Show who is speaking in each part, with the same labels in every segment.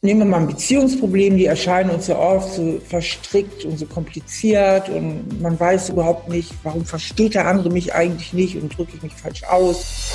Speaker 1: nehmen wir mal ein Beziehungsproblem, die erscheinen uns ja oft so verstrickt und so kompliziert und man weiß überhaupt nicht, warum versteht der andere mich eigentlich nicht und drücke ich mich falsch aus.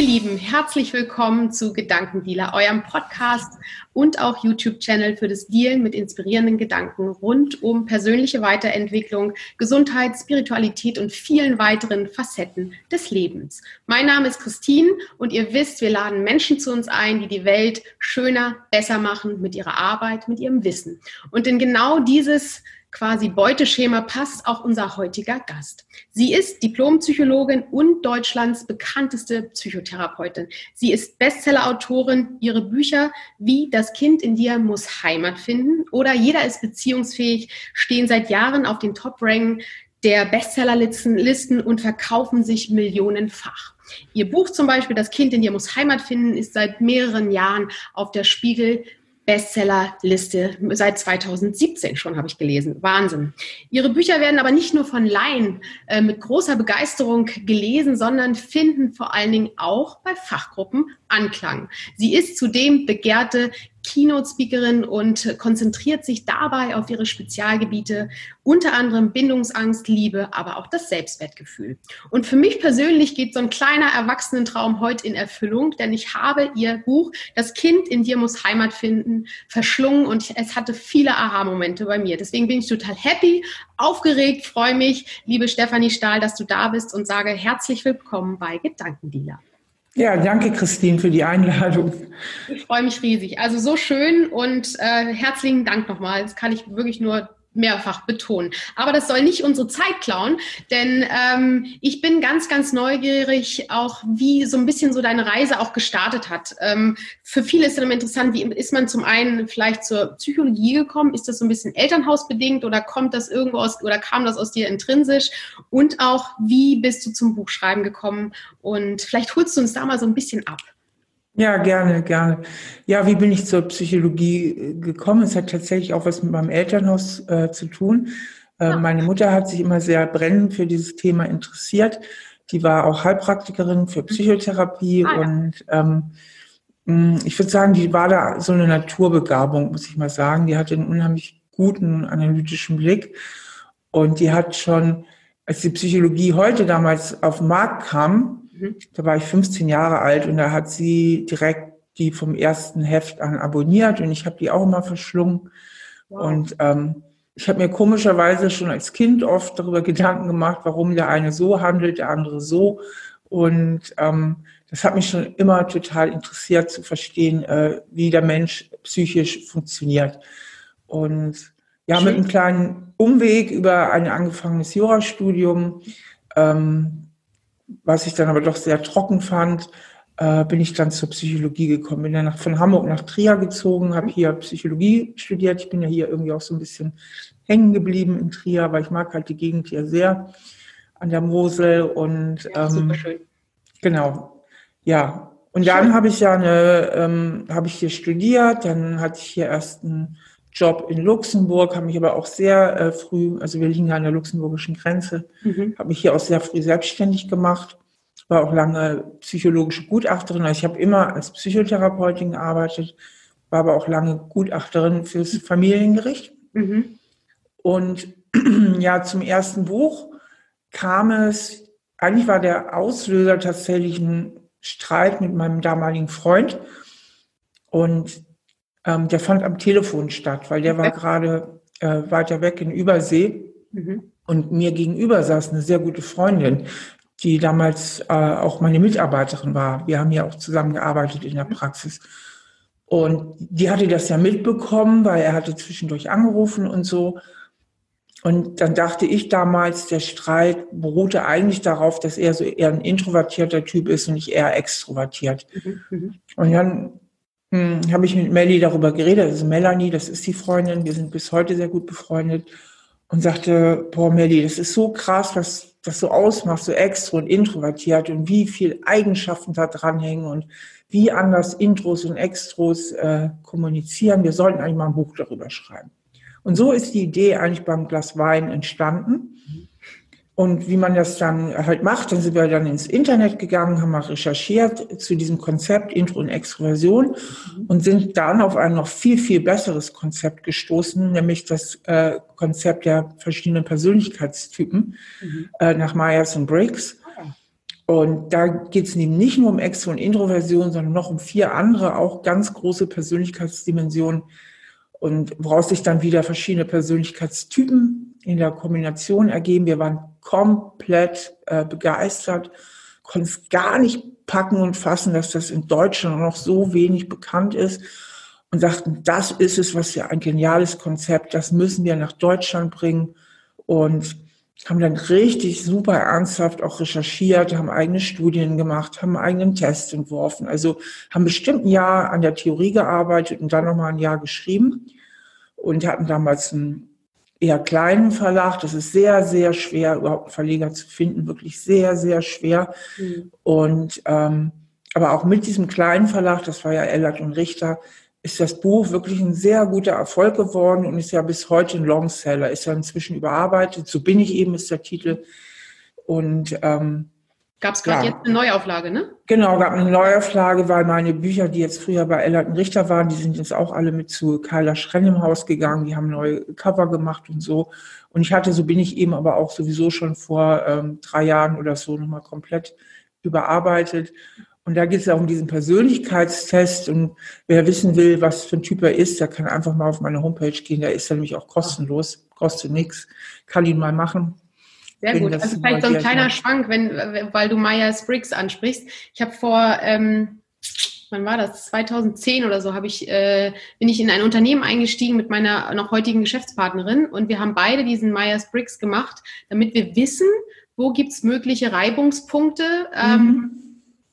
Speaker 2: Ihr Lieben, herzlich willkommen zu Gedankendealer, eurem Podcast und auch YouTube-Channel für das Dealen mit inspirierenden Gedanken rund um persönliche Weiterentwicklung, Gesundheit, Spiritualität und vielen weiteren Facetten des Lebens. Mein Name ist Christine und ihr wisst, wir laden Menschen zu uns ein, die die Welt schöner, besser machen mit ihrer Arbeit, mit ihrem Wissen. Und in genau dieses quasi Beuteschema passt auch unser heutiger Gast. Sie ist Diplompsychologin und Deutschlands bekannteste Psychotherapeutin. Sie ist Bestsellerautorin. Ihre Bücher wie Das Kind in dir muss Heimat finden oder Jeder ist beziehungsfähig stehen seit Jahren auf den Top-Rängen der Bestsellerlisten und verkaufen sich millionenfach. Ihr Buch zum Beispiel, Das Kind in dir muss Heimat finden, ist seit mehreren Jahren auf der Spiegel Bestsellerliste seit 2017 schon, habe ich gelesen. Wahnsinn. Ihre Bücher werden aber nicht nur von Laien äh, mit großer Begeisterung gelesen, sondern finden vor allen Dingen auch bei Fachgruppen Anklang. Sie ist zudem begehrte Keynote-Speakerin und konzentriert sich dabei auf ihre Spezialgebiete, unter anderem Bindungsangst, Liebe, aber auch das Selbstwertgefühl. Und für mich persönlich geht so ein kleiner Erwachsenentraum heute in Erfüllung, denn ich habe ihr Buch Das Kind in dir muss Heimat finden verschlungen und es hatte viele Aha-Momente bei mir. Deswegen bin ich total happy, aufgeregt, freue mich, liebe Stefanie Stahl, dass du da bist und sage herzlich willkommen bei Gedankendealer.
Speaker 1: Ja, danke Christine für die Einladung.
Speaker 2: Ich freue mich riesig. Also so schön und äh, herzlichen Dank nochmal. Das kann ich wirklich nur mehrfach betonen. Aber das soll nicht unsere Zeit klauen, denn ähm, ich bin ganz, ganz neugierig, auch wie so ein bisschen so deine Reise auch gestartet hat. Ähm, für viele ist es immer interessant, wie ist man zum einen vielleicht zur Psychologie gekommen? Ist das so ein bisschen elternhausbedingt oder kommt das irgendwo aus oder kam das aus dir intrinsisch? Und auch, wie bist du zum Buchschreiben gekommen? Und vielleicht holst du uns da mal so ein bisschen ab.
Speaker 1: Ja, gerne, gerne. Ja, wie bin ich zur Psychologie äh, gekommen? Es hat tatsächlich auch was mit meinem Elternhaus äh, zu tun. Äh, meine Mutter hat sich immer sehr brennend für dieses Thema interessiert. Die war auch Heilpraktikerin für Psychotherapie ah, ja. und ähm, mm, ich würde sagen, die war da so eine Naturbegabung, muss ich mal sagen. Die hatte einen unheimlich guten analytischen Blick und die hat schon, als die Psychologie heute damals auf den Markt kam, Mhm. Da war ich 15 Jahre alt und da hat sie direkt die vom ersten Heft an abonniert und ich habe die auch immer verschlungen. Wow. Und ähm, ich habe mir komischerweise schon als Kind oft darüber Gedanken gemacht, warum der eine so handelt, der andere so. Und ähm, das hat mich schon immer total interessiert zu verstehen, äh, wie der Mensch psychisch funktioniert. Und ja, Schön. mit einem kleinen Umweg über ein angefangenes Jurastudium ähm, was ich dann aber doch sehr trocken fand, äh, bin ich dann zur Psychologie gekommen. Bin dann nach, von Hamburg nach Trier gezogen, habe hier Psychologie studiert. Ich bin ja hier irgendwie auch so ein bisschen hängen geblieben in Trier, weil ich mag halt die Gegend hier sehr an der Mosel und ja, ähm, genau, ja. Und dann habe ich ja eine, ähm, habe ich hier studiert, dann hatte ich hier erst einen Job in Luxemburg, habe mich aber auch sehr äh, früh, also wir liegen ja an der luxemburgischen Grenze, mhm. habe mich hier auch sehr früh selbstständig gemacht, war auch lange psychologische Gutachterin. Also ich habe immer als Psychotherapeutin gearbeitet, war aber auch lange Gutachterin fürs Familiengericht. Mhm. Und ja, zum ersten Buch kam es, eigentlich war der Auslöser tatsächlich ein Streit mit meinem damaligen Freund. Und ähm, der fand am Telefon statt, weil der war gerade äh, weiter weg in Übersee. Mhm. Und mir gegenüber saß eine sehr gute Freundin, die damals äh, auch meine Mitarbeiterin war. Wir haben ja auch zusammengearbeitet in der mhm. Praxis. Und die hatte das ja mitbekommen, weil er hatte zwischendurch angerufen und so. Und dann dachte ich damals, der Streit beruhte eigentlich darauf, dass er so eher ein introvertierter Typ ist und nicht eher extrovertiert. Mhm. mhm. Und dann hm, habe ich mit Melly darüber geredet, also Melanie, das ist die Freundin, wir sind bis heute sehr gut befreundet und sagte, boah Melly, das ist so krass, was das so ausmacht, so extro und introvertiert und wie viel Eigenschaften da dranhängen und wie anders Intros und Extros äh, kommunizieren. Wir sollten eigentlich mal ein Buch darüber schreiben. Und so ist die Idee eigentlich beim Glas Wein entstanden. Und wie man das dann halt macht, dann sind wir dann ins Internet gegangen, haben mal recherchiert zu diesem Konzept Intro und Extroversion und sind dann auf ein noch viel, viel besseres Konzept gestoßen, nämlich das äh, Konzept der verschiedenen Persönlichkeitstypen mhm. äh, nach Myers und Briggs. Und da geht es nicht nur um Extro- und Introversion, sondern noch um vier andere, auch ganz große Persönlichkeitsdimensionen und woraus sich dann wieder verschiedene Persönlichkeitstypen in der Kombination ergeben. Wir waren komplett äh, begeistert, konnten es gar nicht packen und fassen, dass das in Deutschland noch so wenig bekannt ist und sagten, das ist es, was wir ein geniales Konzept, das müssen wir nach Deutschland bringen und haben dann richtig super ernsthaft auch recherchiert, haben eigene Studien gemacht, haben einen eigenen Test entworfen. Also haben bestimmt ein Jahr an der Theorie gearbeitet und dann nochmal ein Jahr geschrieben und hatten damals einen eher kleinen Verlag. Das ist sehr, sehr schwer, überhaupt einen Verleger zu finden, wirklich sehr, sehr schwer. Mhm. Und ähm, aber auch mit diesem kleinen Verlag, das war ja Ellert und Richter, ist das Buch wirklich ein sehr guter Erfolg geworden und ist ja bis heute ein Longseller, ist ja inzwischen überarbeitet. So bin ich eben, ist der Titel. Und ähm,
Speaker 2: Gab es gerade ja. jetzt eine Neuauflage, ne?
Speaker 1: Genau, gab eine Neuauflage, weil meine Bücher, die jetzt früher bei Ellerton Richter waren, die sind jetzt auch alle mit zu Kyla Schrenn im Haus gegangen, die haben neue Cover gemacht und so. Und ich hatte, so bin ich eben aber auch sowieso schon vor ähm, drei Jahren oder so nochmal komplett überarbeitet. Und da geht es ja um diesen Persönlichkeitstest. Und wer wissen will, was für ein Typ er ist, der kann einfach mal auf meine Homepage gehen. Der ist ja nämlich auch kostenlos, kostet nichts, kann ihn mal machen.
Speaker 2: Sehr gut. Also vielleicht so ein kleiner macht. Schwank, wenn, weil du Myers-Briggs ansprichst. Ich habe vor, ähm, wann war das? 2010 oder so habe ich, äh, bin ich in ein Unternehmen eingestiegen mit meiner noch heutigen Geschäftspartnerin und wir haben beide diesen Myers-Briggs gemacht, damit wir wissen, wo gibt's mögliche Reibungspunkte. Ähm, mhm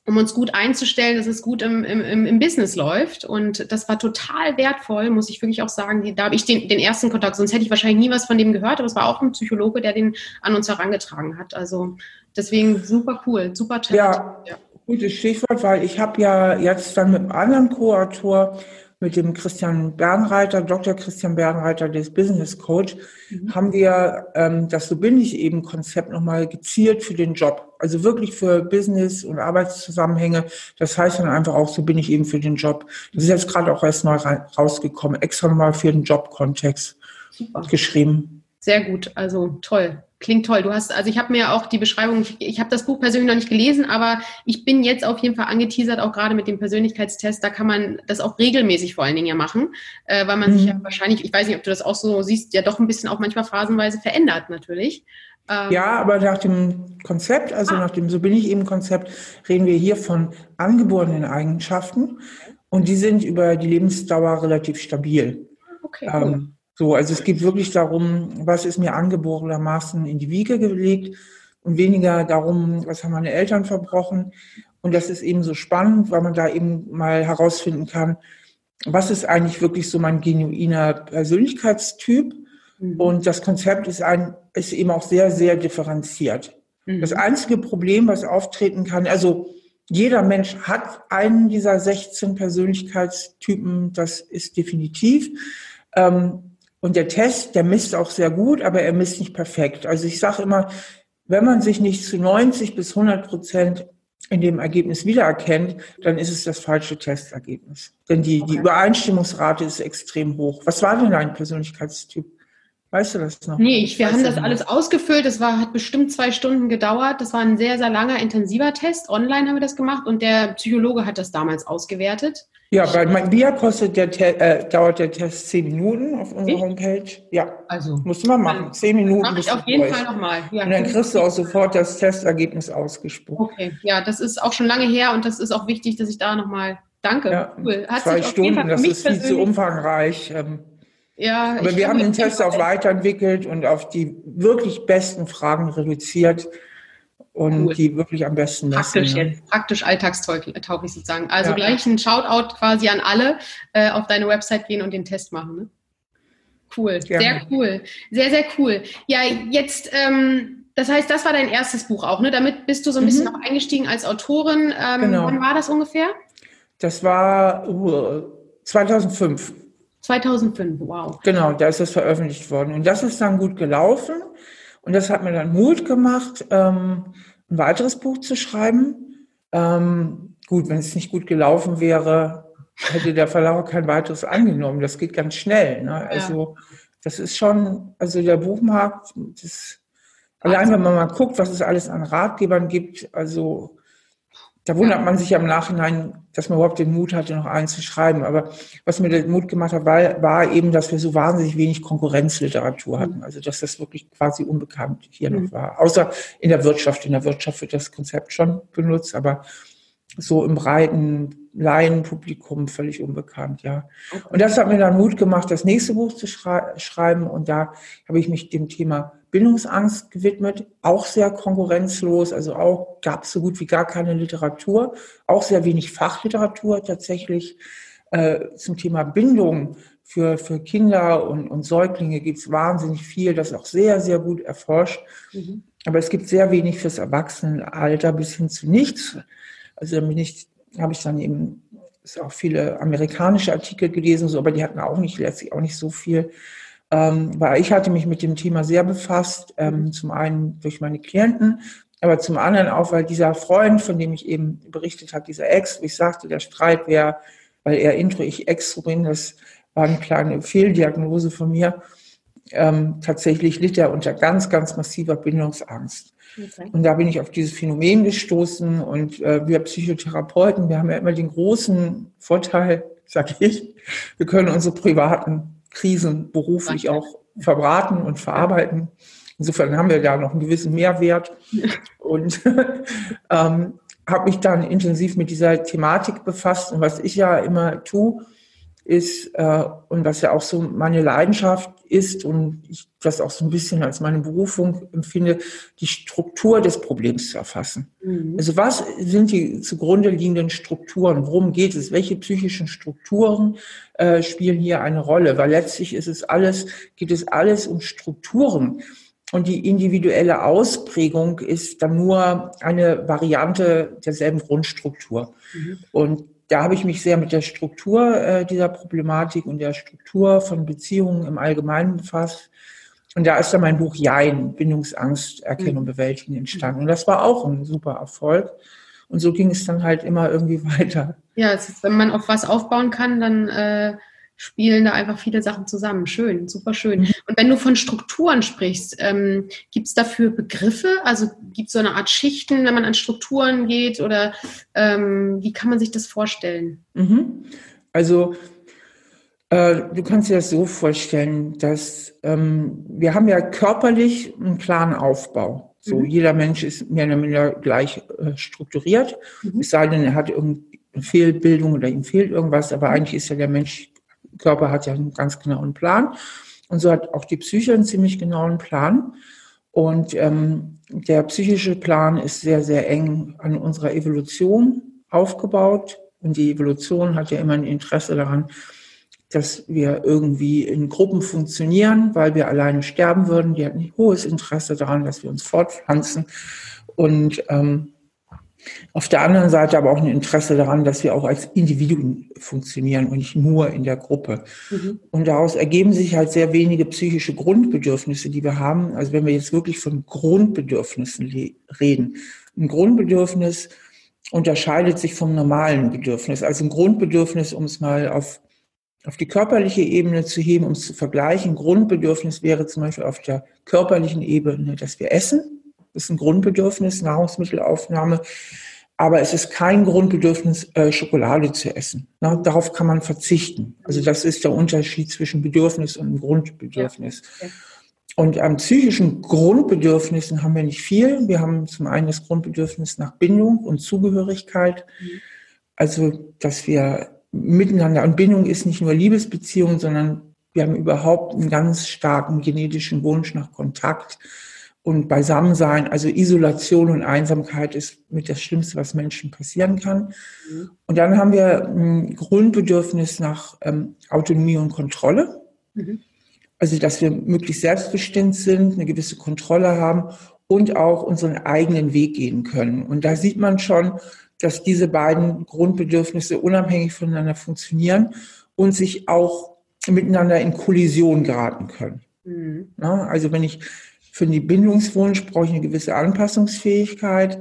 Speaker 2: um uns gut einzustellen, dass es gut im, im, im Business läuft. Und das war total wertvoll, muss ich wirklich auch sagen. Da habe ich den, den ersten Kontakt, sonst hätte ich wahrscheinlich nie was von dem gehört, aber es war auch ein Psychologe, der den an uns herangetragen hat. Also deswegen super cool, super
Speaker 1: Talent. Ja, ja. gutes Stichwort, weil ich habe ja jetzt dann mit einem anderen Co-Autor mit dem Christian Bernreiter, Dr. Christian Bernreiter, des Business Coach, mhm. haben wir ähm, das So bin ich eben Konzept nochmal gezielt für den Job. Also wirklich für Business und Arbeitszusammenhänge. Das heißt dann einfach auch, so bin ich eben für den Job. Das ist jetzt gerade auch erst neu rausgekommen, extra nochmal für den Jobkontext geschrieben.
Speaker 2: Sehr gut, also toll. Klingt toll. Du hast, also ich habe mir auch die Beschreibung, ich, habe das Buch persönlich noch nicht gelesen, aber ich bin jetzt auf jeden Fall angeteasert, auch gerade mit dem Persönlichkeitstest. Da kann man das auch regelmäßig vor allen Dingen ja machen, äh, weil man mhm. sich ja wahrscheinlich, ich weiß nicht, ob du das auch so siehst, ja doch ein bisschen auch manchmal phasenweise verändert natürlich.
Speaker 1: Ähm, ja, aber nach dem Konzept, also ah. nach dem So bin ich eben Konzept, reden wir hier von angeborenen Eigenschaften und die sind über die Lebensdauer relativ stabil. Okay. Cool. Ähm, so, also es geht wirklich darum, was ist mir angeborenermaßen in die Wiege gelegt und weniger darum, was haben meine Eltern verbrochen. Und das ist eben so spannend, weil man da eben mal herausfinden kann, was ist eigentlich wirklich so mein genuiner Persönlichkeitstyp. Mhm. Und das Konzept ist, ein, ist eben auch sehr, sehr differenziert. Mhm. Das einzige Problem, was auftreten kann, also jeder Mensch hat einen dieser 16 Persönlichkeitstypen, das ist definitiv. Ähm, und der Test, der misst auch sehr gut, aber er misst nicht perfekt. Also ich sage immer, wenn man sich nicht zu 90 bis 100 Prozent in dem Ergebnis wiedererkennt, dann ist es das falsche Testergebnis. Denn die, die Übereinstimmungsrate ist extrem hoch. Was war denn dein Persönlichkeitstyp? Weißt du das noch?
Speaker 2: Nee, ich, wir haben das alles ausgefüllt. Das war, hat bestimmt zwei Stunden gedauert. Das war ein sehr, sehr langer, intensiver Test. Online haben wir das gemacht und der Psychologe hat das damals ausgewertet.
Speaker 1: Ja, bei Via kostet der äh, dauert der Test zehn Minuten auf unserer ich? Homepage. Ja, also musst du mal machen. Zehn Minuten. Mach
Speaker 2: ich auf jeden durch. Fall nochmal.
Speaker 1: Ja, und dann kriegst du auch sofort das Testergebnis ausgespuckt.
Speaker 2: Okay, ja, das ist auch schon lange her und das ist auch wichtig, dass ich da nochmal danke.
Speaker 1: Ja, cool. Hat zwei Stunden, das ist viel zu umfangreich. Ähm, ja, aber wir haben den Test auch weiterentwickelt und auf die wirklich besten Fragen reduziert und cool. die wirklich am besten
Speaker 2: Praktisch messen, jetzt, praktisch alltagstauglich sozusagen. Also ja. gleich ein Shoutout quasi an alle, äh, auf deine Website gehen und den Test machen. Ne? Cool, Gerne. sehr cool, sehr, sehr cool. Ja, jetzt, ähm, das heißt, das war dein erstes Buch auch, ne? Damit bist du so ein mhm. bisschen auch eingestiegen als Autorin. Ähm, genau. Wann war das ungefähr?
Speaker 1: Das war uh, 2005.
Speaker 2: 2005, wow.
Speaker 1: Genau, da ist das veröffentlicht worden. Und das ist dann gut gelaufen. Und das hat mir dann Mut gemacht, ähm, ein weiteres Buch zu schreiben. Ähm, gut, wenn es nicht gut gelaufen wäre, hätte der Verlag kein weiteres angenommen. Das geht ganz schnell. Ne? Also ja. das ist schon, also der Buchmarkt, das, allein wenn man mal guckt, was es alles an Ratgebern gibt, also da wundert man sich ja im Nachhinein, dass man überhaupt den Mut hatte, noch einen zu schreiben. Aber was mir den Mut gemacht hat, war, war eben, dass wir so wahnsinnig wenig Konkurrenzliteratur hatten. Also dass das wirklich quasi unbekannt hier mhm. noch war. Außer in der Wirtschaft. In der Wirtschaft wird das Konzept schon benutzt, aber so im breiten Laienpublikum völlig unbekannt, ja. Und das hat mir dann Mut gemacht, das nächste Buch zu schrei schreiben. Und da habe ich mich dem Thema Bindungsangst gewidmet, auch sehr konkurrenzlos, also auch gab es so gut wie gar keine Literatur, auch sehr wenig Fachliteratur tatsächlich äh, zum Thema Bindung für, für Kinder und, und Säuglinge gibt es wahnsinnig viel, das ist auch sehr, sehr gut erforscht. Mhm. Aber es gibt sehr wenig fürs Erwachsenenalter bis hin zu nichts. Also bin ich, habe ich dann eben auch viele amerikanische Artikel gelesen, so, aber die hatten auch nicht letztlich auch nicht so viel. Ähm, weil ich hatte mich mit dem Thema sehr befasst, ähm, zum einen durch meine Klienten, aber zum anderen auch, weil dieser Freund, von dem ich eben berichtet habe, dieser Ex, wie ich sagte, der Streit wäre, weil er Intro, ich Extro das war eine kleine Fehldiagnose von mir. Ähm, tatsächlich litt er unter ganz, ganz massiver Bindungsangst. Okay. Und da bin ich auf dieses Phänomen gestoßen und äh, wir Psychotherapeuten, wir haben ja immer den großen Vorteil, sage ich, wir können unsere privaten Krisen beruflich auch verbraten und verarbeiten. Insofern haben wir da noch einen gewissen Mehrwert und ähm, habe mich dann intensiv mit dieser Thematik befasst. Und was ich ja immer tue, ist, äh, und was ja auch so meine Leidenschaft ist und ich das auch so ein bisschen als meine Berufung empfinde, die Struktur des Problems zu erfassen. Mhm. Also was sind die zugrunde liegenden Strukturen? Worum geht es? Welche psychischen Strukturen äh, spielen hier eine Rolle? Weil letztlich ist es alles, geht es alles um Strukturen. Und die individuelle Ausprägung ist dann nur eine Variante derselben Grundstruktur. Mhm. Und da habe ich mich sehr mit der Struktur äh, dieser Problematik und der Struktur von Beziehungen im Allgemeinen befasst. Und da ist dann mein Buch Jein, Bindungsangst, Erkennen und mhm. Bewältigen entstanden. Und das war auch ein super Erfolg. Und so ging es dann halt immer irgendwie weiter.
Speaker 2: Ja, ist, wenn man auf was aufbauen kann, dann äh, spielen da einfach viele Sachen zusammen. Schön, super schön. Mhm. Und wenn du von Strukturen sprichst, ähm, gibt es dafür Begriffe? Also gibt es so eine Art Schichten, wenn man an Strukturen geht? Oder ähm, wie kann man sich das vorstellen?
Speaker 1: Mhm. Also äh, du kannst dir das so vorstellen, dass ähm, wir haben ja körperlich einen klaren Aufbau. So, mhm. jeder Mensch ist mehr oder minder gleich äh, strukturiert. Mhm. Es sei denn, er hat irgendeine Fehlbildung oder ihm fehlt irgendwas, aber eigentlich ist ja der Mensch Körper hat ja einen ganz genauen Plan. Und so hat auch die Psyche einen ziemlich genauen Plan. Und ähm, der psychische Plan ist sehr, sehr eng an unserer Evolution aufgebaut. Und die Evolution hat ja immer ein Interesse daran, dass wir irgendwie in Gruppen funktionieren, weil wir alleine sterben würden. Die hat ein hohes Interesse daran, dass wir uns fortpflanzen. Und ähm, auf der anderen Seite aber auch ein Interesse daran, dass wir auch als Individuen funktionieren und nicht nur in der Gruppe. Mhm. Und daraus ergeben sich halt sehr wenige psychische Grundbedürfnisse, die wir haben. Also wenn wir jetzt wirklich von Grundbedürfnissen reden. Ein Grundbedürfnis unterscheidet sich vom normalen Bedürfnis. Also ein Grundbedürfnis, um es mal auf, auf die körperliche Ebene zu heben, um es zu vergleichen. Ein Grundbedürfnis wäre zum Beispiel auf der körperlichen Ebene, dass wir essen ist ein Grundbedürfnis, Nahrungsmittelaufnahme. Aber es ist kein Grundbedürfnis, äh, Schokolade zu essen. Darauf kann man verzichten. Also das ist der Unterschied zwischen Bedürfnis und Grundbedürfnis. Ja. Und an psychischen Grundbedürfnissen haben wir nicht viel. Wir haben zum einen das Grundbedürfnis nach Bindung und Zugehörigkeit. Mhm. Also, dass wir miteinander, und Bindung ist nicht nur Liebesbeziehung, sondern wir haben überhaupt einen ganz starken genetischen Wunsch nach Kontakt und Beisammensein, also Isolation und Einsamkeit ist mit das Schlimmste, was Menschen passieren kann. Mhm. Und dann haben wir ein Grundbedürfnis nach ähm, Autonomie und Kontrolle. Mhm. Also, dass wir möglichst selbstbestimmt sind, eine gewisse Kontrolle haben und auch unseren eigenen Weg gehen können. Und da sieht man schon, dass diese beiden Grundbedürfnisse unabhängig voneinander funktionieren und sich auch miteinander in Kollision geraten können. Mhm. Ja, also wenn ich für den Bindungswunsch brauche ich eine gewisse Anpassungsfähigkeit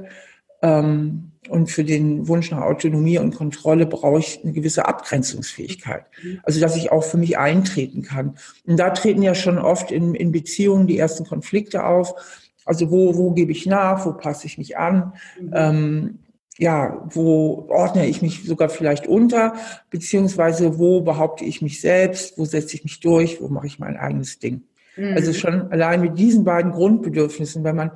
Speaker 1: ähm, und für den Wunsch nach Autonomie und Kontrolle brauche ich eine gewisse Abgrenzungsfähigkeit. Also dass ich auch für mich eintreten kann. Und da treten ja schon oft in, in Beziehungen die ersten Konflikte auf. Also wo, wo gebe ich nach, wo passe ich mich an? Mhm. Ähm, ja, wo ordne ich mich sogar vielleicht unter, beziehungsweise wo behaupte ich mich selbst, wo setze ich mich durch, wo mache ich mein eigenes Ding. Mhm. Also schon allein mit diesen beiden Grundbedürfnissen, wenn man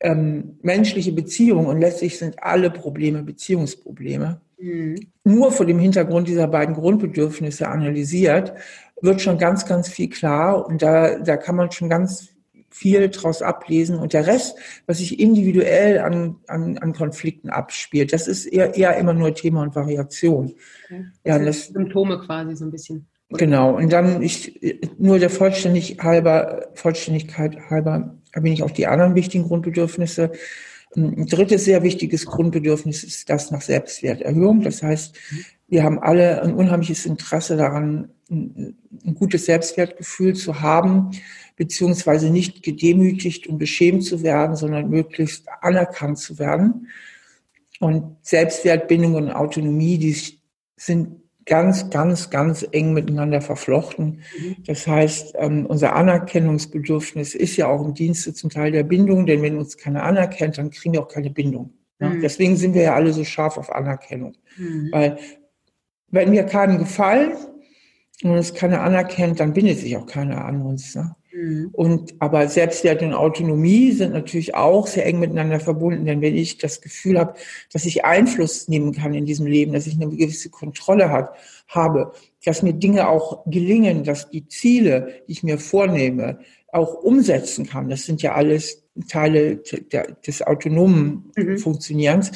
Speaker 1: ähm, menschliche Beziehungen und letztlich sind alle Probleme Beziehungsprobleme, mhm. nur vor dem Hintergrund dieser beiden Grundbedürfnisse analysiert, wird schon ganz, ganz viel klar und da, da kann man schon ganz viel daraus ablesen. Und der Rest, was sich individuell an, an, an Konflikten abspielt, das ist eher, eher immer nur Thema und Variation.
Speaker 2: Okay. Ja, das, Symptome quasi so ein bisschen.
Speaker 1: Genau. Und dann ich, nur der Vollständig halber, Vollständigkeit halber bin ich auf die anderen wichtigen Grundbedürfnisse. Ein drittes sehr wichtiges Grundbedürfnis ist das nach Selbstwerterhöhung. Das heißt, wir haben alle ein unheimliches Interesse daran, ein, ein gutes Selbstwertgefühl zu haben, beziehungsweise nicht gedemütigt und beschämt zu werden, sondern möglichst anerkannt zu werden. Und Selbstwertbindung und Autonomie, die sind ganz, ganz, ganz eng miteinander verflochten. Mhm. Das heißt, ähm, unser Anerkennungsbedürfnis ist ja auch im Dienste zum Teil der Bindung, denn wenn uns keiner anerkennt, dann kriegen wir auch keine Bindung. Mhm. Deswegen sind wir ja alle so scharf auf Anerkennung. Mhm. Weil wenn wir keinem gefallen und uns keiner anerkennt, dann bindet sich auch keiner an uns. Ne? Mhm. Und, aber Selbstwert und Autonomie sind natürlich auch sehr eng miteinander verbunden, denn wenn ich das Gefühl habe, dass ich Einfluss nehmen kann in diesem Leben, dass ich eine gewisse Kontrolle hat, habe, dass mir Dinge auch gelingen, dass die Ziele, die ich mir vornehme, auch umsetzen kann. Das sind ja alles Teile des autonomen mhm. Funktionierens.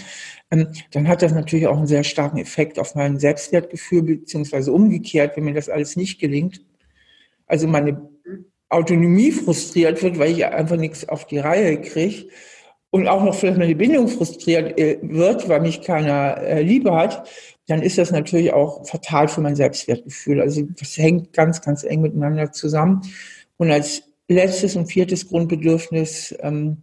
Speaker 1: Ähm, dann hat das natürlich auch einen sehr starken Effekt auf mein Selbstwertgefühl, beziehungsweise umgekehrt, wenn mir das alles nicht gelingt. Also meine Autonomie frustriert wird, weil ich einfach nichts auf die Reihe kriege und auch noch vielleicht meine Bindung frustriert äh, wird, weil mich keiner äh, Liebe hat, dann ist das natürlich auch fatal für mein Selbstwertgefühl. Also das hängt ganz, ganz eng miteinander zusammen. Und als letztes und viertes Grundbedürfnis ähm,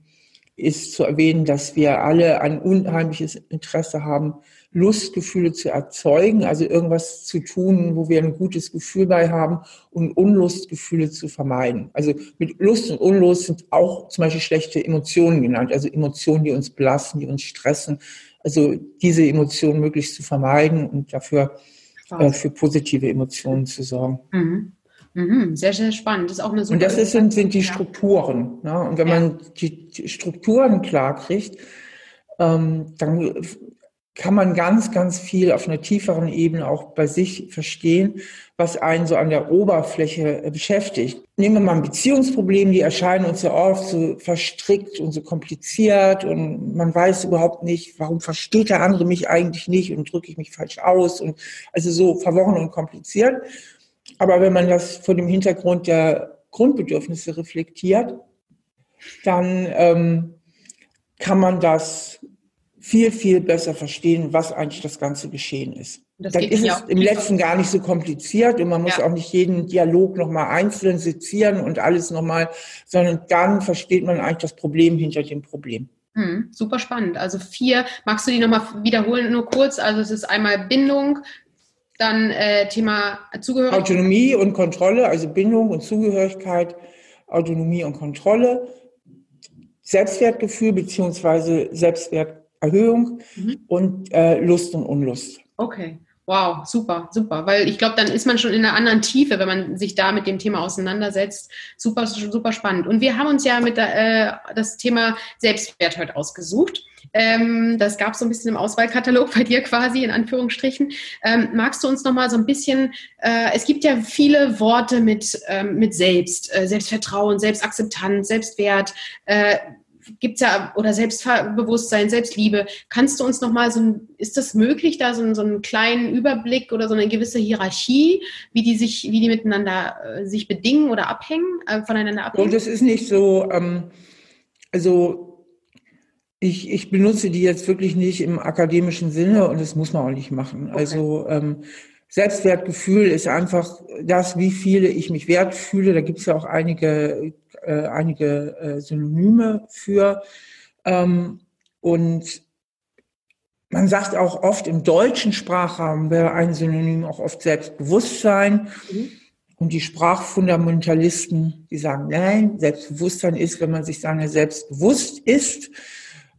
Speaker 1: ist zu erwähnen, dass wir alle ein unheimliches Interesse haben, Lustgefühle zu erzeugen, also irgendwas zu tun, wo wir ein gutes Gefühl bei haben und Unlustgefühle zu vermeiden. Also mit Lust und Unlust sind auch zum Beispiel schlechte Emotionen genannt, also Emotionen, die uns belasten, die uns stressen. Also diese Emotionen möglichst zu vermeiden und dafür äh, für positive Emotionen zu sorgen.
Speaker 2: Mhm. Mhm, sehr, sehr spannend.
Speaker 1: Das ist auch eine und das sind, sind die Strukturen. Ne? Und wenn ja. man die, die, Strukturen klar kriegt, ähm, dann kann man ganz, ganz viel auf einer tieferen Ebene auch bei sich verstehen, was einen so an der Oberfläche beschäftigt. Nehmen wir mal ein Beziehungsproblem, die erscheinen uns so oft so verstrickt und so kompliziert und man weiß überhaupt nicht, warum versteht der andere mich eigentlich nicht und drücke ich mich falsch aus und also so verworren und kompliziert. Aber wenn man das vor dem Hintergrund der Grundbedürfnisse reflektiert, dann ähm, kann man das viel, viel besser verstehen, was eigentlich das ganze Geschehen ist. Das dann ist es im letzten gar nicht so kompliziert und man muss ja. auch nicht jeden Dialog nochmal einzeln sezieren und alles nochmal, sondern dann versteht man eigentlich das Problem hinter dem Problem.
Speaker 2: Hm, super spannend. Also vier, magst du die nochmal wiederholen, nur kurz? Also es ist einmal Bindung, dann äh, Thema Zugehörigkeit.
Speaker 1: Autonomie und Kontrolle, also Bindung und Zugehörigkeit, Autonomie und Kontrolle, Selbstwertgefühl beziehungsweise Selbstwert Erhöhung mhm. und äh, Lust und Unlust.
Speaker 2: Okay. Wow, super, super. Weil ich glaube, dann ist man schon in einer anderen Tiefe, wenn man sich da mit dem Thema auseinandersetzt. Super, super spannend. Und wir haben uns ja mit äh, das Thema Selbstwert heute ausgesucht. Ähm, das gab es so ein bisschen im Auswahlkatalog bei dir quasi, in Anführungsstrichen. Ähm, magst du uns noch mal so ein bisschen, äh, es gibt ja viele Worte mit, ähm, mit Selbst, äh, Selbstvertrauen, Selbstakzeptanz, Selbstwert. Gibt es ja, oder Selbstbewusstsein, Selbstliebe. Kannst du uns nochmal so ein, ist das möglich, da so, so einen kleinen Überblick oder so eine gewisse Hierarchie, wie die sich, wie die miteinander äh, sich bedingen oder abhängen, äh, voneinander abhängen?
Speaker 1: Und das ist nicht so, ähm, also ich, ich benutze die jetzt wirklich nicht im akademischen Sinne und das muss man auch nicht machen. Okay. Also ähm, Selbstwertgefühl ist einfach das, wie viele ich mich wert fühle. Da gibt es ja auch einige, äh, einige äh, Synonyme für. Ähm, und man sagt auch oft im deutschen Sprachraum wäre ein Synonym auch oft Selbstbewusstsein. Mhm. Und die Sprachfundamentalisten, die sagen, nein, Selbstbewusstsein ist, wenn man sich seiner selbst bewusst ist.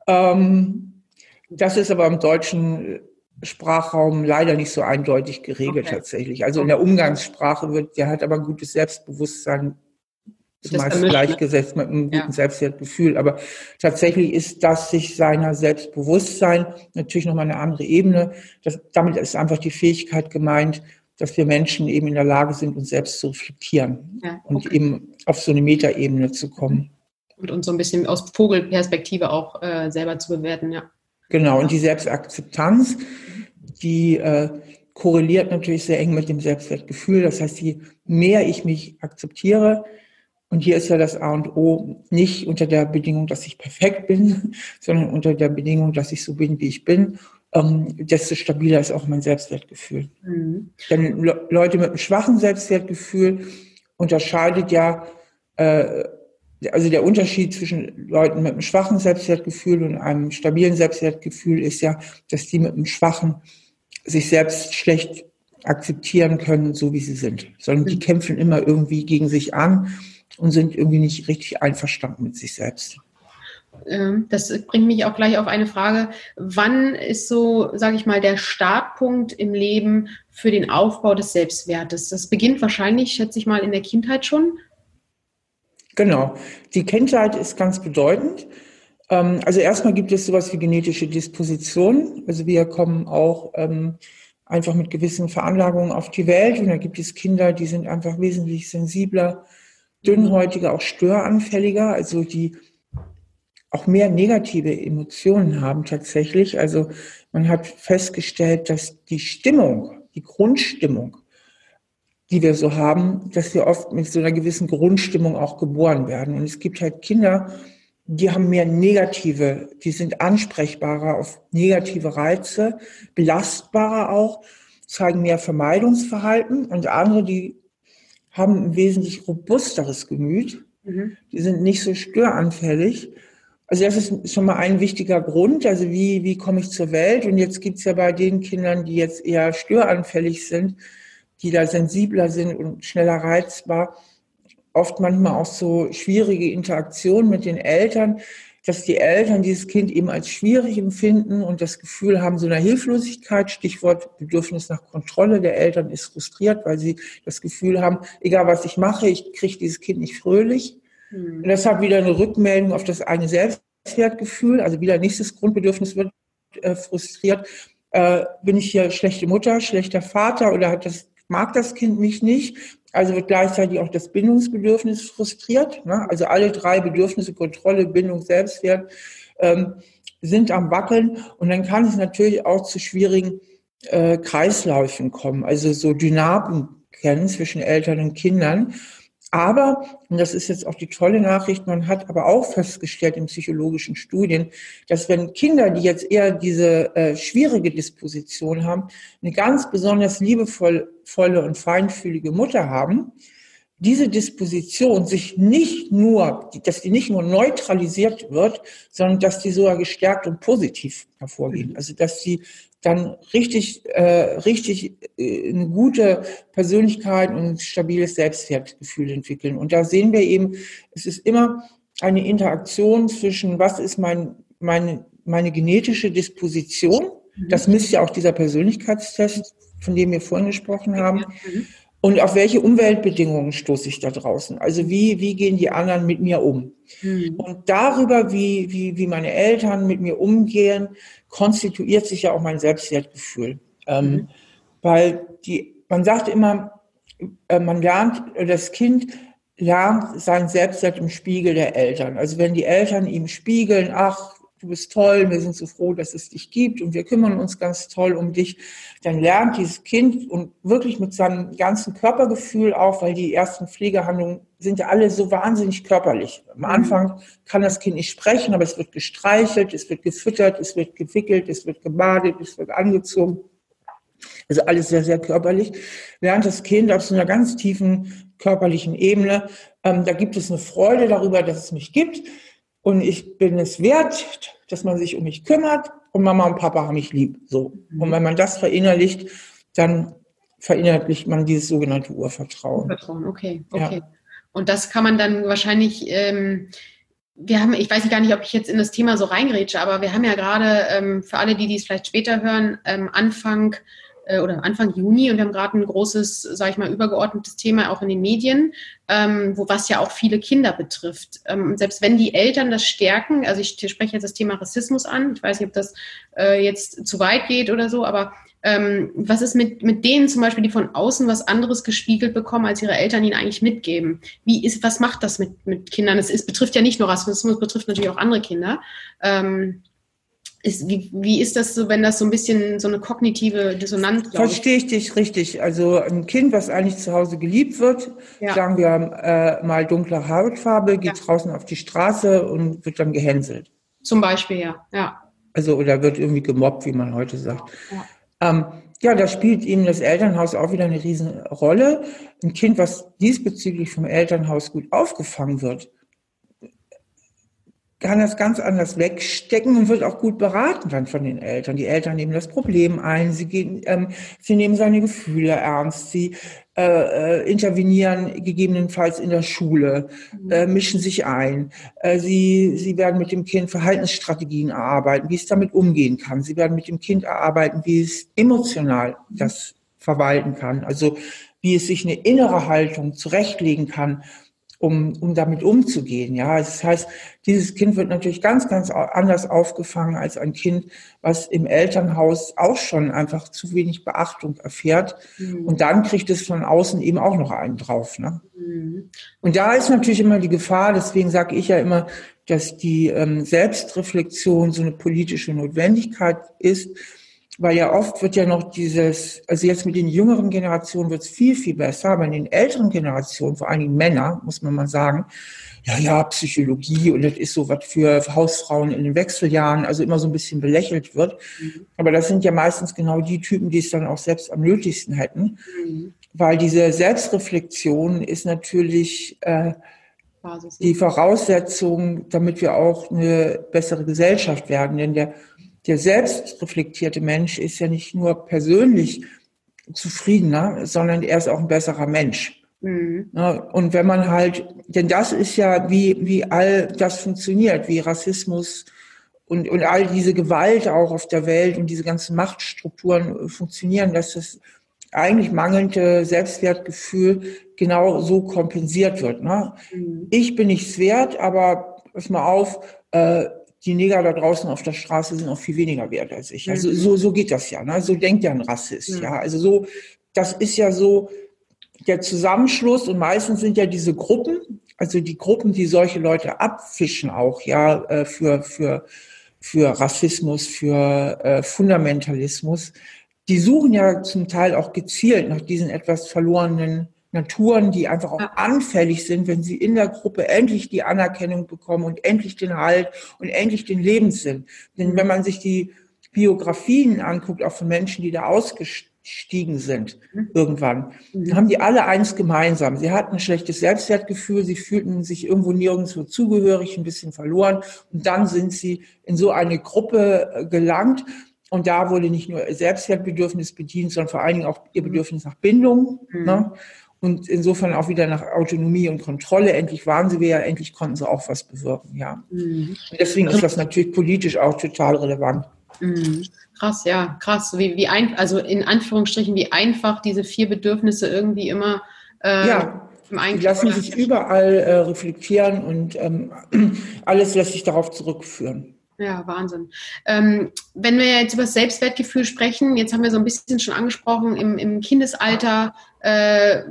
Speaker 1: Ähm, das ist aber im deutschen Sprachraum leider nicht so eindeutig geregelt okay. tatsächlich. Also in der Umgangssprache wird, der hat aber ein gutes Selbstbewusstsein zumeist gleichgesetzt mit einem guten ja. Selbstwertgefühl. Aber tatsächlich ist das sich seiner Selbstbewusstsein natürlich nochmal eine andere Ebene. Das, damit ist einfach die Fähigkeit gemeint, dass wir Menschen eben in der Lage sind, uns selbst zu reflektieren ja, okay. und eben auf so eine Metaebene zu kommen.
Speaker 2: Und uns so ein bisschen aus Vogelperspektive auch äh, selber zu bewerten, ja.
Speaker 1: Genau, und die Selbstakzeptanz, die äh, korreliert natürlich sehr eng mit dem Selbstwertgefühl. Das heißt, je mehr ich mich akzeptiere, und hier ist ja das A und O nicht unter der Bedingung, dass ich perfekt bin, sondern unter der Bedingung, dass ich so bin, wie ich bin, ähm, desto stabiler ist auch mein Selbstwertgefühl. Mhm. Denn Le Leute mit einem schwachen Selbstwertgefühl unterscheidet ja äh, also der Unterschied zwischen Leuten mit einem schwachen Selbstwertgefühl und einem stabilen Selbstwertgefühl ist ja, dass die mit einem schwachen sich selbst schlecht akzeptieren können, so wie sie sind, sondern die kämpfen immer irgendwie gegen sich an und sind irgendwie nicht richtig einverstanden mit sich selbst.
Speaker 2: Ähm, das bringt mich auch gleich auf eine Frage. Wann ist so, sage ich mal, der Startpunkt im Leben für den Aufbau des Selbstwertes? Das beginnt wahrscheinlich, schätze ich mal, in der Kindheit schon.
Speaker 1: Genau. Die Kindheit ist ganz bedeutend. Ähm, also erstmal gibt es sowas wie genetische Disposition. Also wir kommen auch ähm, einfach mit gewissen Veranlagungen auf die Welt und da gibt es Kinder, die sind einfach wesentlich sensibler, dünnhäutiger, auch störanfälliger, also die auch mehr negative Emotionen haben tatsächlich. Also man hat festgestellt, dass die Stimmung, die Grundstimmung die wir so haben, dass wir oft mit so einer gewissen Grundstimmung auch geboren werden. Und es gibt halt Kinder, die haben mehr negative, die sind ansprechbarer auf negative Reize, belastbarer auch, zeigen mehr Vermeidungsverhalten und andere, die haben ein wesentlich robusteres Gemüt, mhm. die sind nicht so störanfällig. Also das ist schon mal ein wichtiger Grund. Also wie, wie komme ich zur Welt? Und jetzt gibt's ja bei den Kindern, die jetzt eher störanfällig sind, die da sensibler sind und schneller reizbar, oft manchmal auch so schwierige Interaktionen mit den Eltern, dass die Eltern dieses Kind eben als schwierig empfinden und das Gefühl haben, so einer Hilflosigkeit, Stichwort Bedürfnis nach Kontrolle der Eltern ist frustriert, weil sie das Gefühl haben, egal was ich mache, ich kriege dieses Kind nicht fröhlich. Mhm. Und deshalb wieder eine Rückmeldung auf das eigene Selbstwertgefühl, also wieder nächstes Grundbedürfnis wird äh, frustriert. Äh, bin ich hier schlechte Mutter, schlechter Vater oder hat das mag das Kind mich nicht, also wird gleichzeitig auch das Bindungsbedürfnis frustriert. Ne? Also alle drei Bedürfnisse, Kontrolle, Bindung, Selbstwert, ähm, sind am Wackeln. Und dann kann es natürlich auch zu schwierigen äh, Kreisläufen kommen, also so Dynamen kennen zwischen Eltern und Kindern. Aber, und das ist jetzt auch die tolle Nachricht, man hat aber auch festgestellt in psychologischen Studien, dass wenn Kinder, die jetzt eher diese äh, schwierige Disposition haben, eine ganz besonders liebevolle und feinfühlige Mutter haben, diese Disposition sich nicht nur, dass die nicht nur neutralisiert wird, sondern dass die sogar gestärkt und positiv hervorgehen. Mhm. Also dass sie dann richtig, äh, richtig äh, eine gute Persönlichkeit und ein stabiles Selbstwertgefühl entwickeln. Und da sehen wir eben, es ist immer eine Interaktion zwischen, was ist mein, meine, meine genetische Disposition, mhm. das misst ja auch dieser Persönlichkeitstest, von dem wir vorhin gesprochen haben, mhm. Und auf welche Umweltbedingungen stoße ich da draußen? Also wie, wie gehen die anderen mit mir um? Mhm. Und darüber, wie, wie, wie meine Eltern mit mir umgehen, konstituiert sich ja auch mein Selbstwertgefühl. Ähm, mhm. Weil die, man sagt immer, äh, man lernt, das Kind lernt sein Selbstwert im Spiegel der Eltern. Also wenn die Eltern ihm spiegeln, ach, du bist toll, wir sind so froh, dass es dich gibt und wir kümmern uns ganz toll um dich, dann lernt dieses Kind und wirklich mit seinem ganzen Körpergefühl auch, weil die ersten Pflegehandlungen sind ja alle so wahnsinnig körperlich. Am mhm. Anfang kann das Kind nicht sprechen, aber es wird gestreichelt, es wird gefüttert, es wird gewickelt, es wird gebadet, es wird angezogen. Also alles sehr, sehr körperlich. Während das Kind auf so einer ganz tiefen körperlichen Ebene, ähm, da gibt es eine Freude darüber, dass es mich gibt. Und ich bin es wert, dass man sich um mich kümmert. Und Mama und Papa haben mich lieb. So. Mhm. Und wenn man das verinnerlicht, dann verinnerlicht man dieses sogenannte Urvertrauen.
Speaker 2: Urvertrauen, okay, okay. Ja. Und das kann man dann wahrscheinlich, ähm, wir haben, ich weiß gar nicht, ob ich jetzt in das Thema so reingrätsche, aber wir haben ja gerade ähm, für alle, die dies vielleicht später hören, ähm, Anfang äh, oder Anfang Juni und wir haben gerade ein großes, sage ich mal, übergeordnetes Thema auch in den Medien, ähm, wo was ja auch viele Kinder betrifft. Ähm, selbst wenn die Eltern das stärken, also ich spreche jetzt das Thema Rassismus an, ich weiß nicht, ob das äh, jetzt zu weit geht oder so, aber ähm, was ist mit, mit denen zum Beispiel, die von außen was anderes gespiegelt bekommen, als ihre Eltern ihnen eigentlich mitgeben? Wie ist, was macht das mit, mit Kindern? Es, es betrifft ja nicht nur Rassismus, betrifft natürlich auch andere Kinder. Ähm, ist, wie, wie ist das so, wenn das so ein bisschen so eine kognitive Dissonanz
Speaker 1: Verstehe ich dich richtig. Also ein Kind, was eigentlich zu Hause geliebt wird, ja. sagen wir äh, mal dunkle Hautfarbe, geht ja. draußen auf die Straße und wird dann gehänselt.
Speaker 2: Zum Beispiel, ja. ja.
Speaker 1: Also oder wird irgendwie gemobbt, wie man heute sagt. Ja. Ähm, ja, da spielt eben das Elternhaus auch wieder eine Riesenrolle. Ein Kind, was diesbezüglich vom Elternhaus gut aufgefangen wird, kann das ganz anders wegstecken und wird auch gut beraten dann von den Eltern. Die Eltern nehmen das Problem ein, sie, gehen, ähm, sie nehmen seine Gefühle ernst, sie äh, äh, intervenieren gegebenenfalls in der Schule, mhm. äh, mischen sich ein. Äh, sie, sie werden mit dem Kind Verhaltensstrategien erarbeiten, wie es damit umgehen kann. Sie werden mit dem Kind erarbeiten, wie es emotional das verwalten kann. Also wie es sich eine innere Haltung zurechtlegen kann um, um damit umzugehen. Ja, das heißt, dieses Kind wird natürlich ganz, ganz anders aufgefangen als ein Kind, was im Elternhaus auch schon einfach zu wenig Beachtung erfährt. Mhm. Und dann kriegt es von außen eben auch noch einen drauf. Ne? Mhm. Und da ist natürlich immer die Gefahr, deswegen sage ich ja immer, dass die ähm, Selbstreflexion so eine politische Notwendigkeit ist, weil ja oft wird ja noch dieses, also jetzt mit den jüngeren Generationen wird es viel, viel besser, aber in den älteren Generationen, vor Dingen Männer, muss man mal sagen, ja, ja, Psychologie und das ist so was für Hausfrauen in den Wechseljahren, also immer so ein bisschen belächelt wird. Mhm. Aber das sind ja meistens genau die Typen, die es dann auch selbst am nötigsten hätten, mhm. weil diese Selbstreflexion ist natürlich äh, die Voraussetzung, damit wir auch eine bessere Gesellschaft werden. Denn der der selbstreflektierte Mensch ist ja nicht nur persönlich zufriedener, sondern er ist auch ein besserer Mensch. Mhm. Und wenn man halt, denn das ist ja, wie, wie all das funktioniert, wie Rassismus und, und all diese Gewalt auch auf der Welt und diese ganzen Machtstrukturen funktionieren, dass das eigentlich mangelnde Selbstwertgefühl genau so kompensiert wird. Ne? Mhm. Ich bin nichts wert, aber pass mal auf, äh, die Neger da draußen auf der Straße sind auch viel weniger wert als ich. Also mhm. so, so geht das ja. Ne? So denkt ja ein Rassist. Ja. ja, also so, das ist ja so der Zusammenschluss und meistens sind ja diese Gruppen, also die Gruppen, die solche Leute abfischen auch, ja, äh, für, für, für Rassismus, für äh, Fundamentalismus, die suchen ja zum Teil auch gezielt nach diesen etwas verlorenen Naturen, die einfach auch anfällig sind, wenn sie in der Gruppe endlich die Anerkennung bekommen und endlich den Halt und endlich den Lebenssinn. Denn wenn man sich die Biografien anguckt, auch von Menschen, die da ausgestiegen sind mhm. irgendwann, mhm. haben die alle eins gemeinsam. Sie hatten ein schlechtes Selbstwertgefühl, sie fühlten sich irgendwo nirgendwo zugehörig, ein bisschen verloren und dann sind sie in so eine Gruppe äh, gelangt. Und da wurde nicht nur Selbstwertbedürfnis bedient, sondern vor allen Dingen auch ihr Bedürfnis nach Bindung. Mhm. Ne? Und insofern auch wieder nach Autonomie und Kontrolle. Endlich waren sie ja, endlich konnten sie auch was bewirken, ja. Mhm. Deswegen ist das natürlich politisch auch total relevant.
Speaker 2: Mhm. Krass, ja, krass. Wie, wie ein, also in Anführungsstrichen, wie einfach diese vier Bedürfnisse irgendwie immer
Speaker 1: äh, ja. im Die lassen sich überall äh, reflektieren und ähm, alles lässt sich darauf zurückführen.
Speaker 2: Ja, Wahnsinn. Ähm, wenn wir jetzt über das Selbstwertgefühl sprechen, jetzt haben wir so ein bisschen schon angesprochen, im, im Kindesalter, äh,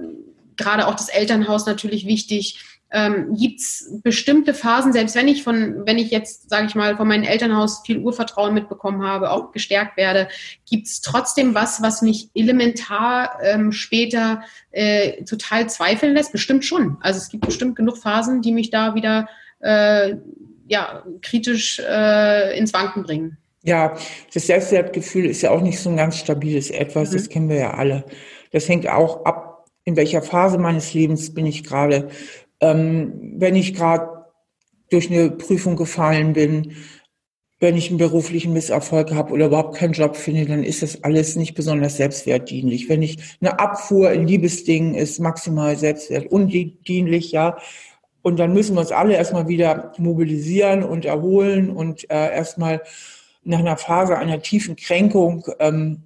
Speaker 2: gerade auch das Elternhaus natürlich wichtig. Ähm, Gibt es bestimmte Phasen, selbst wenn ich von, wenn ich jetzt, sage ich mal, von meinem Elternhaus viel Urvertrauen mitbekommen habe, auch gestärkt werde, gibt es trotzdem was, was mich elementar ähm, später äh, total zweifeln lässt? Bestimmt schon. Also es gibt bestimmt genug Phasen, die mich da wieder äh, ja, kritisch äh, ins Wanken bringen.
Speaker 1: Ja, das Selbstwertgefühl ist ja auch nicht so ein ganz stabiles Etwas, mhm. das kennen wir ja alle. Das hängt auch ab, in welcher Phase meines Lebens bin ich gerade. Ähm, wenn ich gerade durch eine Prüfung gefallen bin, wenn ich einen beruflichen Misserfolg habe oder überhaupt keinen Job finde, dann ist das alles nicht besonders selbstwertdienlich. Wenn ich eine Abfuhr in Liebesdingen ist maximal selbstwert undienlich, ja. Und dann müssen wir uns alle erstmal wieder mobilisieren und erholen und äh, erstmal nach einer Phase einer tiefen Kränkung ähm,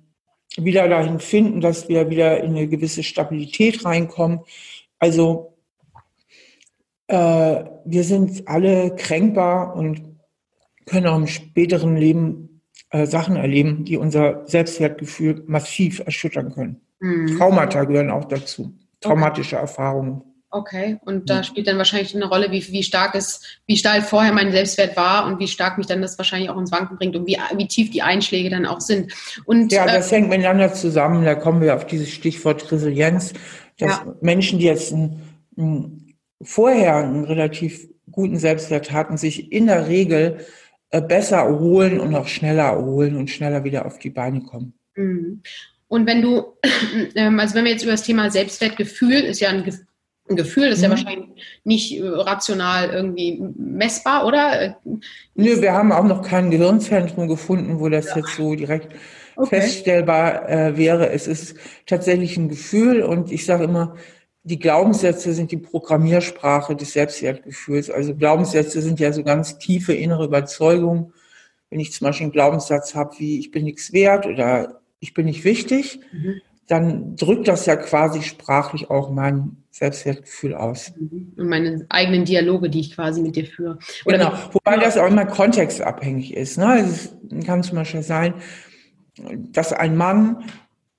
Speaker 1: wieder dahin finden, dass wir wieder in eine gewisse Stabilität reinkommen. Also äh, wir sind alle kränkbar und können auch im späteren Leben äh, Sachen erleben, die unser Selbstwertgefühl massiv erschüttern können. Mhm. Traumata gehören auch dazu, traumatische okay. Erfahrungen.
Speaker 2: Okay, und da spielt dann wahrscheinlich eine Rolle, wie, wie stark ist, wie stark vorher mein Selbstwert war und wie stark mich dann das wahrscheinlich auch ins Wanken bringt und wie, wie tief die Einschläge dann auch sind. Und,
Speaker 1: ja, das äh, hängt miteinander zusammen. Da kommen wir auf dieses Stichwort Resilienz, dass ja. Menschen, die jetzt ein, ein, vorher einen relativ guten Selbstwert hatten, sich in der Regel äh, besser erholen und auch schneller erholen und schneller wieder auf die Beine kommen.
Speaker 2: Mhm. Und wenn du, ähm, also wenn wir jetzt über das Thema Selbstwertgefühl, ist ja ein ein Gefühl, das ist mhm. ja wahrscheinlich nicht äh, rational irgendwie messbar, oder?
Speaker 1: Nö, wir haben auch noch kein Gehirnzentrum gefunden, wo das ja. jetzt so direkt okay. feststellbar äh, wäre. Es ist tatsächlich ein Gefühl und ich sage immer, die Glaubenssätze sind die Programmiersprache des Selbstwertgefühls. Also Glaubenssätze sind ja so ganz tiefe innere Überzeugungen. Wenn ich zum Beispiel einen Glaubenssatz habe wie ich bin nichts wert oder ich bin nicht wichtig, mhm dann drückt das ja quasi sprachlich auch mein Selbstwertgefühl aus.
Speaker 2: Und meine eigenen Dialoge, die ich quasi mit dir führe.
Speaker 1: Oder genau, wobei das auch immer kontextabhängig ist. Ne? Es kann zum Beispiel sein, dass ein Mann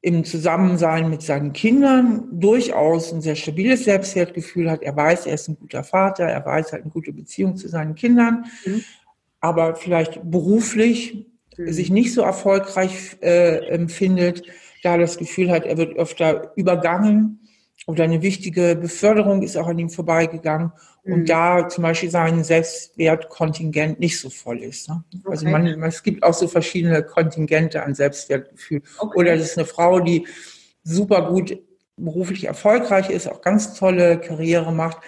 Speaker 1: im Zusammensein mit seinen Kindern durchaus ein sehr stabiles Selbstwertgefühl hat. Er weiß, er ist ein guter Vater, er weiß, er hat eine gute Beziehung zu seinen Kindern, mhm. aber vielleicht beruflich mhm. sich nicht so erfolgreich äh, empfindet da das Gefühl hat, er wird öfter übergangen oder eine wichtige Beförderung ist auch an ihm vorbeigegangen mhm. und da zum Beispiel sein Selbstwertkontingent nicht so voll ist. Ne? Also okay. Also man, es gibt auch so verschiedene Kontingente an Selbstwertgefühl. Okay. Oder es ist eine Frau, die super gut beruflich erfolgreich ist, auch ganz tolle Karriere macht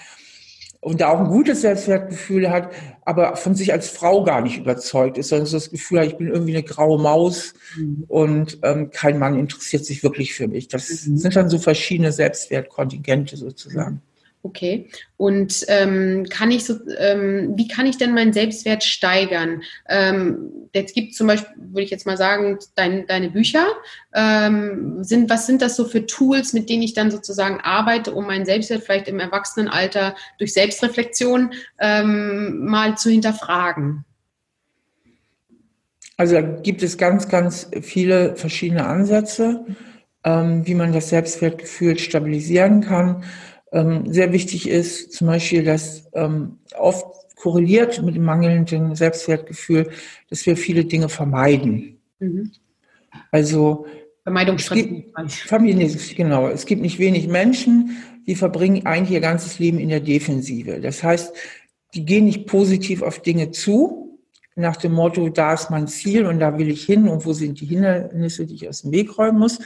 Speaker 1: und da auch ein gutes Selbstwertgefühl hat, aber von sich als Frau gar nicht überzeugt ist, sondern so das Gefühl hat, ich bin irgendwie eine graue Maus mhm. und ähm, kein Mann interessiert sich wirklich für mich. Das mhm. sind dann so verschiedene Selbstwertkontingente sozusagen.
Speaker 2: Okay. Und ähm, kann ich so, ähm, wie kann ich denn meinen Selbstwert steigern? Ähm, jetzt gibt zum Beispiel, würde ich jetzt mal sagen, dein, deine Bücher. Ähm, sind, was sind das so für Tools, mit denen ich dann sozusagen arbeite, um meinen Selbstwert vielleicht im Erwachsenenalter durch Selbstreflexion ähm, mal zu hinterfragen?
Speaker 1: Also da gibt es ganz, ganz viele verschiedene Ansätze, ähm, wie man das Selbstwertgefühl stabilisieren kann ähm, sehr wichtig ist, zum Beispiel, dass ähm, oft korreliert mit dem mangelnden Selbstwertgefühl, dass wir viele Dinge vermeiden. Mhm. Also
Speaker 2: Vermeidungsstrategie.
Speaker 1: Familie, genau. Es gibt nicht wenig Menschen, die verbringen eigentlich ihr ganzes Leben in der Defensive. Das heißt, die gehen nicht positiv auf Dinge zu, nach dem Motto, da ist mein Ziel und da will ich hin und wo sind die Hindernisse, die ich aus dem Weg räumen muss,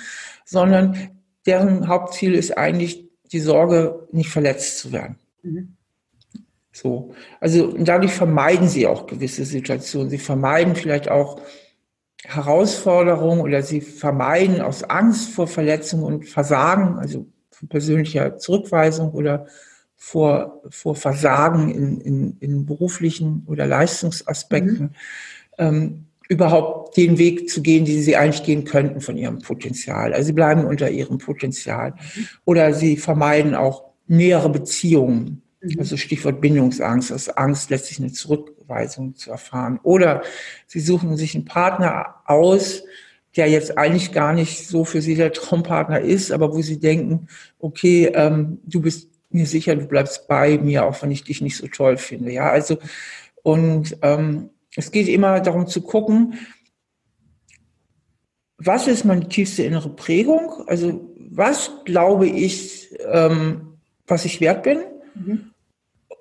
Speaker 1: sondern deren Hauptziel ist eigentlich die Sorge, nicht verletzt zu werden. Mhm. So. Also dadurch vermeiden sie auch gewisse Situationen. Sie vermeiden vielleicht auch Herausforderungen oder sie vermeiden aus Angst vor Verletzung und Versagen, also vor persönlicher Zurückweisung oder vor, vor Versagen in, in, in beruflichen oder Leistungsaspekten, mhm. ähm, überhaupt den Weg zu gehen, den sie eigentlich gehen könnten von ihrem Potenzial. Also sie bleiben unter ihrem Potenzial. Oder sie vermeiden auch nähere Beziehungen. Mhm. Also Stichwort Bindungsangst, aus Angst letztlich eine Zurückweisung zu erfahren. Oder sie suchen sich einen Partner aus, der jetzt eigentlich gar nicht so für sie der Traumpartner ist, aber wo sie denken, okay, ähm, du bist mir sicher, du bleibst bei mir, auch wenn ich dich nicht so toll finde. Ja, also und ähm, es geht immer darum zu gucken, was ist meine tiefste innere Prägung? Also was glaube ich, ähm, was ich wert bin? Mhm.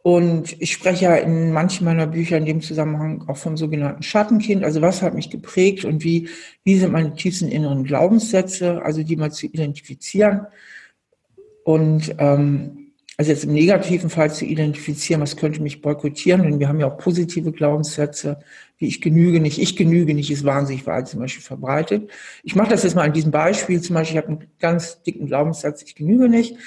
Speaker 1: Und ich spreche ja in manchen meiner Bücher in dem Zusammenhang auch vom sogenannten Schattenkind. Also was hat mich geprägt und wie, wie sind meine tiefsten inneren Glaubenssätze, also die mal zu identifizieren. Und ähm, also jetzt im negativen Fall zu identifizieren, was könnte mich boykottieren, denn wir haben ja auch positive Glaubenssätze, wie ich genüge nicht, ich genüge nicht, ist wahnsinnig weit zum Beispiel verbreitet. Ich mache das jetzt mal an diesem Beispiel, zum Beispiel, ich habe einen ganz dicken Glaubenssatz, ich genüge nicht.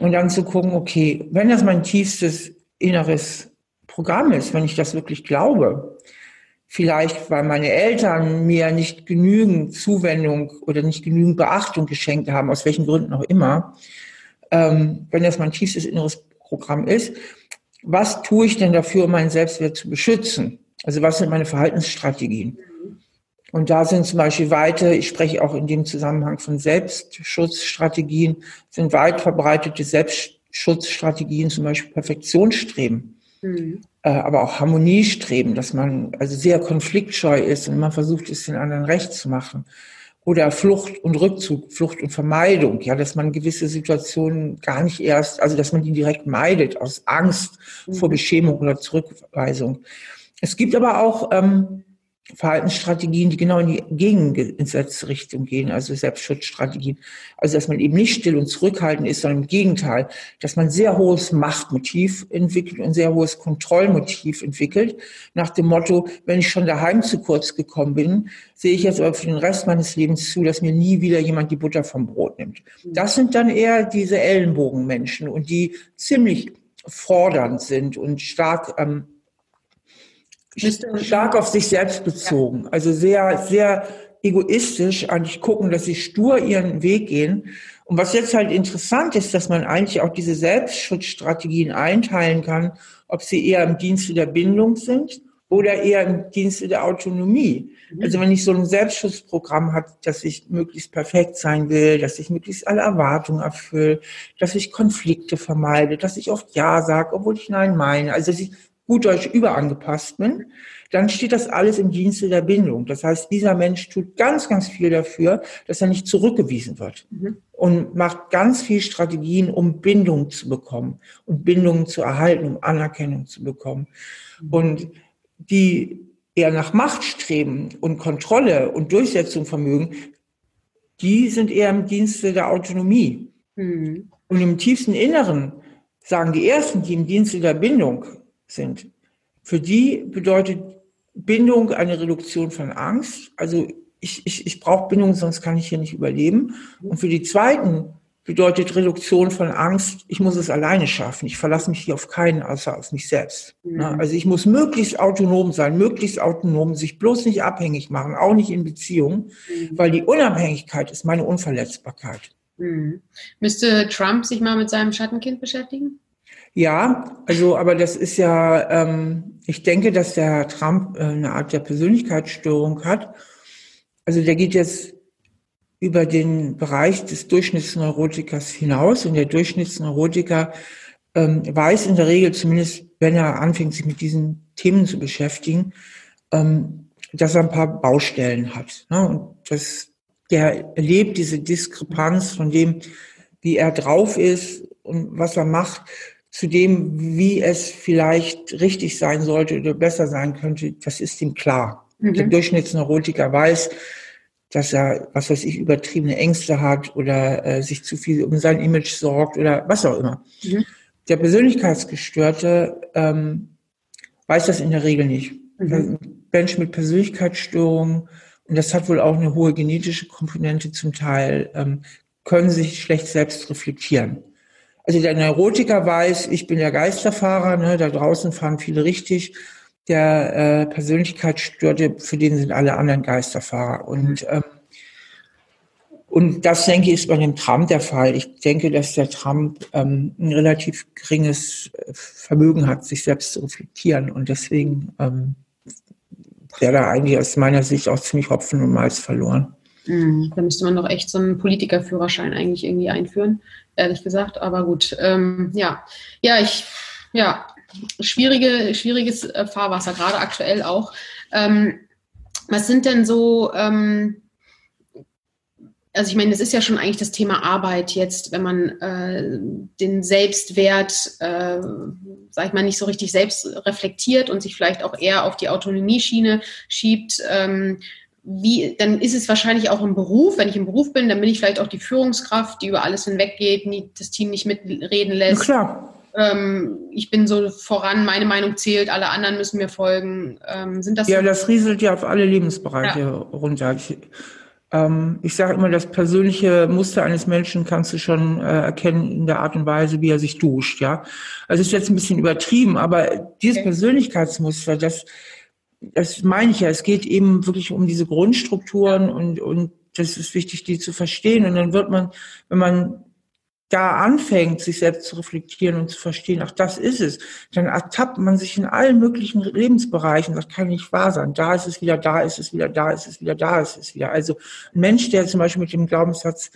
Speaker 1: Und dann zu gucken, okay, wenn das mein tiefstes inneres Programm ist, wenn ich das wirklich glaube, vielleicht weil meine Eltern mir nicht genügend Zuwendung oder nicht genügend Beachtung geschenkt haben, aus welchen Gründen auch immer, ähm, wenn das mein tiefstes inneres Programm ist, was tue ich denn dafür, um meinen Selbstwert zu beschützen? Also was sind meine Verhaltensstrategien? Und da sind zum Beispiel weite, ich spreche auch in dem Zusammenhang von Selbstschutzstrategien, sind weit verbreitete Selbstschutzstrategien, zum Beispiel Perfektionsstreben, mhm. äh, aber auch Harmoniestreben, dass man also sehr konfliktscheu ist und man versucht, es den anderen recht zu machen. Oder Flucht und Rückzug, Flucht und Vermeidung, ja, dass man gewisse Situationen gar nicht erst, also dass man die direkt meidet aus Angst mhm. vor Beschämung oder Zurückweisung. Es gibt aber auch ähm, Verhaltensstrategien, die genau in die gegengesetzte Richtung gehen, also Selbstschutzstrategien. Also, dass man eben nicht still und zurückhaltend ist, sondern im Gegenteil, dass man sehr hohes Machtmotiv entwickelt und sehr hohes Kontrollmotiv entwickelt, nach dem Motto, wenn ich schon daheim zu kurz gekommen bin, sehe ich jetzt aber für den Rest meines Lebens zu, dass mir nie wieder jemand die Butter vom Brot nimmt. Das sind dann eher diese Ellenbogenmenschen und die ziemlich fordernd sind und stark ähm, stark auf sich selbst bezogen. Also sehr, sehr egoistisch eigentlich gucken, dass sie stur ihren Weg gehen. Und was jetzt halt interessant ist, dass man eigentlich auch diese Selbstschutzstrategien einteilen kann, ob sie eher im Dienste der Bindung sind oder eher im Dienste der Autonomie. Mhm. Also wenn ich so ein Selbstschutzprogramm habe, dass ich möglichst perfekt sein will, dass ich möglichst alle Erwartungen erfülle, dass ich Konflikte vermeide, dass ich oft Ja sage, obwohl ich Nein meine. Also dass ich gut Deutsch überangepasst bin, dann steht das alles im Dienste der Bindung. Das heißt, dieser Mensch tut ganz, ganz viel dafür, dass er nicht zurückgewiesen wird mhm. und macht ganz viel Strategien, um Bindung zu bekommen und Bindungen zu erhalten, um Anerkennung zu bekommen. Mhm. Und die eher nach Macht streben und Kontrolle und Durchsetzung vermögen, die sind eher im Dienste der Autonomie. Mhm. Und im tiefsten Inneren sagen die Ersten, die im Dienste der Bindung sind. Für die bedeutet Bindung eine Reduktion von Angst. Also ich, ich, ich brauche Bindung, sonst kann ich hier nicht überleben. Und für die Zweiten bedeutet Reduktion von Angst, ich muss es alleine schaffen. Ich verlasse mich hier auf keinen, außer auf mich selbst. Mhm. Also ich muss möglichst autonom sein, möglichst autonom, sich bloß nicht abhängig machen, auch nicht in Beziehungen, mhm. weil die Unabhängigkeit ist meine Unverletzbarkeit.
Speaker 2: Mhm. Müsste Trump sich mal mit seinem Schattenkind beschäftigen?
Speaker 1: Ja, also, aber das ist ja, ähm, ich denke, dass der Trump äh, eine Art der Persönlichkeitsstörung hat. Also der geht jetzt über den Bereich des Durchschnittsneurotikers hinaus und der Durchschnittsneurotiker ähm, weiß in der Regel, zumindest wenn er anfängt, sich mit diesen Themen zu beschäftigen, ähm, dass er ein paar Baustellen hat. Ne? Und das, der erlebt diese Diskrepanz von dem, wie er drauf ist und was er macht, zu dem, wie es vielleicht richtig sein sollte oder besser sein könnte, das ist ihm klar. Mhm. Der Durchschnittsneurotiker weiß, dass er, was weiß ich, übertriebene Ängste hat oder äh, sich zu viel um sein Image sorgt oder was auch immer. Mhm. Der Persönlichkeitsgestörte ähm, weiß das in der Regel nicht. Mhm. Mensch mit Persönlichkeitsstörungen, und das hat wohl auch eine hohe genetische Komponente zum Teil, ähm, können sich schlecht selbst reflektieren. Also der Neurotiker weiß, ich bin der Geisterfahrer, ne, da draußen fahren viele richtig. Der äh, Persönlichkeitsstörte, für den sind alle anderen Geisterfahrer. Und, ähm, und das, denke ich, ist bei dem Trump der Fall. Ich denke, dass der Trump ähm, ein relativ geringes äh, Vermögen hat, sich selbst zu reflektieren. Und deswegen ähm, wäre da eigentlich aus meiner Sicht auch ziemlich Hopfen und Malz verloren.
Speaker 2: Mhm. Da müsste man doch echt so einen Politikerführerschein eigentlich irgendwie einführen, ehrlich gesagt. Aber gut, ähm, ja. Ja, ich, ja, schwierige, schwieriges äh, Fahrwasser, gerade aktuell auch. Ähm, was sind denn so, ähm, also ich meine, das ist ja schon eigentlich das Thema Arbeit jetzt, wenn man äh, den Selbstwert, äh, sag ich mal, nicht so richtig selbst reflektiert und sich vielleicht auch eher auf die Autonomieschiene schiebt. Ähm, wie, dann ist es wahrscheinlich auch im Beruf. Wenn ich im Beruf bin, dann bin ich vielleicht auch die Führungskraft, die über alles hinweggeht, nie, das Team nicht mitreden lässt.
Speaker 1: Na klar.
Speaker 2: Ähm, ich bin so voran, meine Meinung zählt, alle anderen müssen mir folgen. Ähm, sind das
Speaker 1: ja, das rieselt ja auf alle Lebensbereiche ja. runter. Ich, ähm, ich sage immer, das persönliche Muster eines Menschen kannst du schon äh, erkennen in der Art und Weise, wie er sich duscht. Ja, also ist jetzt ein bisschen übertrieben, aber dieses okay. Persönlichkeitsmuster, das, das meine ich ja. Es geht eben wirklich um diese Grundstrukturen und und das ist wichtig, die zu verstehen. Und dann wird man, wenn man da anfängt, sich selbst zu reflektieren und zu verstehen, ach, das ist es, dann ertappt man sich in allen möglichen Lebensbereichen. Das kann nicht wahr sein. Da ist es wieder, da ist es wieder, da ist es wieder, da ist es wieder. Also ein Mensch, der zum Beispiel mit dem Glaubenssatz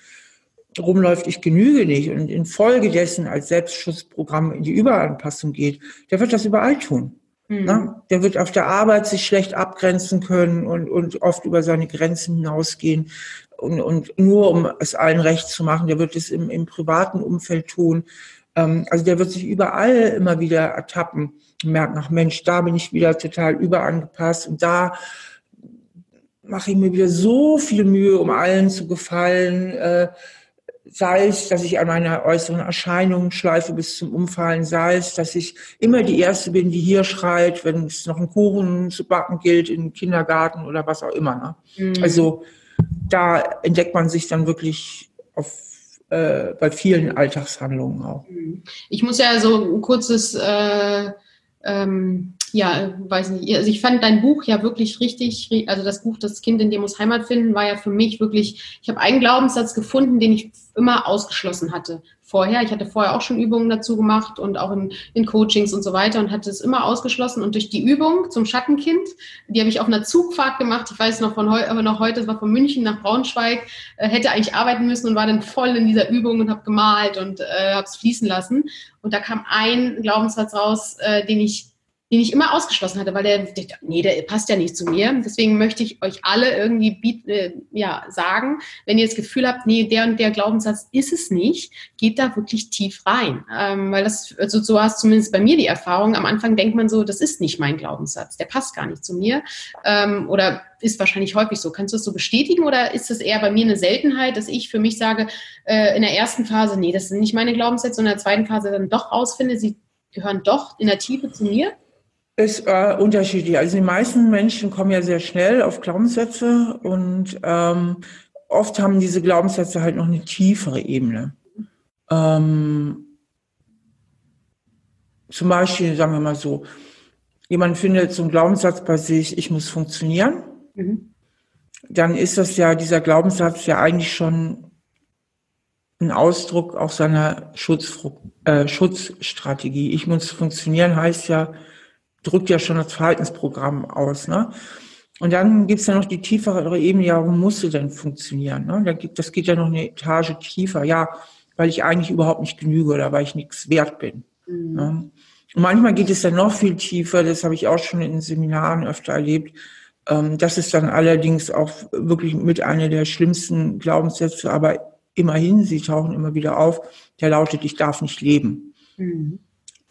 Speaker 1: rumläuft, ich genüge nicht und infolgedessen als Selbstschutzprogramm in die Überanpassung geht, der wird das überall tun. Mhm. Der wird auf der Arbeit sich schlecht abgrenzen können und, und oft über seine Grenzen hinausgehen und, und nur um es allen recht zu machen, der wird es im, im privaten Umfeld tun. Ähm, also der wird sich überall immer wieder ertappen merkt, ach Mensch, da bin ich wieder total überangepasst und da mache ich mir wieder so viel Mühe, um allen zu gefallen. Äh, sei es, dass ich an meiner äußeren Erscheinung schleife bis zum Umfallen, sei es, dass ich immer die Erste bin, die hier schreit, wenn es noch einen Kuchen zu backen gilt im Kindergarten oder was auch immer. Ne? Mhm. Also da entdeckt man sich dann wirklich auf, äh, bei vielen Alltagshandlungen auch.
Speaker 2: Ich muss ja so ein kurzes, äh, ähm, ja, weiß nicht, also ich fand dein Buch ja wirklich richtig, also das Buch Das Kind in dir muss Heimat finden, war ja für mich wirklich, ich habe einen Glaubenssatz gefunden, den ich immer ausgeschlossen hatte vorher. Ich hatte vorher auch schon Übungen dazu gemacht und auch in, in Coachings und so weiter und hatte es immer ausgeschlossen. Und durch die Übung zum Schattenkind, die habe ich auf einer Zugfahrt gemacht. Ich weiß noch von heute, aber noch heute, es war von München nach Braunschweig, äh, hätte eigentlich arbeiten müssen und war dann voll in dieser Übung und habe gemalt und äh, habe es fließen lassen. Und da kam ein Glaubenssatz raus, äh, den ich den ich immer ausgeschlossen hatte, weil der, der, nee, der passt ja nicht zu mir. Deswegen möchte ich euch alle irgendwie biet, äh, ja, sagen, wenn ihr das Gefühl habt, nee, der und der Glaubenssatz ist es nicht, geht da wirklich tief rein. Ähm, weil das, also so hast zumindest bei mir die Erfahrung. Am Anfang denkt man so, das ist nicht mein Glaubenssatz, der passt gar nicht zu mir. Ähm, oder ist wahrscheinlich häufig so. Kannst du das so bestätigen oder ist das eher bei mir eine Seltenheit, dass ich für mich sage, äh, in der ersten Phase, nee, das sind nicht meine Glaubenssätze, und in der zweiten Phase dann doch rausfinde, sie gehören doch in der Tiefe zu mir?
Speaker 1: Ist äh, unterschiedlich. Also die meisten Menschen kommen ja sehr schnell auf Glaubenssätze und ähm, oft haben diese Glaubenssätze halt noch eine tiefere Ebene. Ähm, zum Beispiel, sagen wir mal so, jemand findet so einen Glaubenssatz bei sich, ich muss funktionieren. Mhm. Dann ist das ja, dieser Glaubenssatz ja eigentlich schon ein Ausdruck auch seiner Schutz, äh, Schutzstrategie. Ich muss funktionieren heißt ja, drückt ja schon das Verhaltensprogramm aus. Ne? Und dann gibt's ja noch die tiefere Ebene, ja, warum muss sie denn funktionieren? Ne? Das geht ja noch eine Etage tiefer. Ja, weil ich eigentlich überhaupt nicht genüge oder weil ich nichts wert bin. Mhm. Ne? Und manchmal geht es dann noch viel tiefer, das habe ich auch schon in Seminaren öfter erlebt. Ähm, das ist dann allerdings auch wirklich mit einer der schlimmsten Glaubenssätze, aber immerhin, sie tauchen immer wieder auf, der lautet, ich darf nicht leben. Mhm.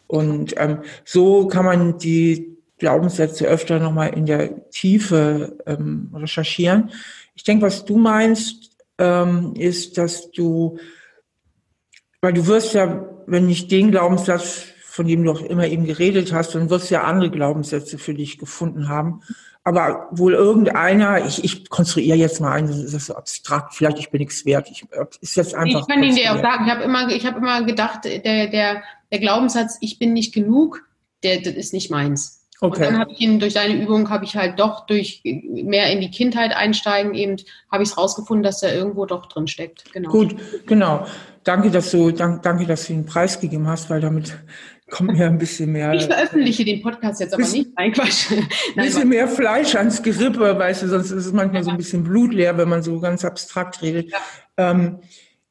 Speaker 1: Und ähm, so kann man die Glaubenssätze öfter nochmal in der Tiefe ähm, recherchieren. Ich denke, was du meinst, ähm, ist, dass du, weil du wirst ja, wenn nicht den Glaubenssatz, von dem du auch immer eben geredet hast, dann wirst du ja andere Glaubenssätze für dich gefunden haben. Aber wohl irgendeiner, ich, ich konstruiere jetzt mal ein, das ist so abstrakt, vielleicht ich bin nichts wert. Ich, ist jetzt einfach
Speaker 2: ich kann ihn dir auch sagen, ich habe immer, ich hab immer gedacht, der, der, der Glaubenssatz, ich bin nicht genug, der, das ist nicht meins. Okay. Und dann habe ich ihn durch deine Übung, habe ich halt doch durch mehr in die Kindheit einsteigen, eben habe ich es rausgefunden, dass der irgendwo doch drin steckt.
Speaker 1: Genau. Gut, genau. Danke, dass du, danke, danke, dass du ihn preisgegeben hast, weil damit kommt mir ein bisschen mehr.
Speaker 2: Ich veröffentliche den Podcast jetzt aber
Speaker 1: bisschen,
Speaker 2: nicht. Nein,
Speaker 1: Quatsch. Ein bisschen mehr Fleisch ans Gerippe, weißt du, sonst ist es manchmal ja. so ein bisschen blutleer, wenn man so ganz abstrakt redet. Ja, ähm,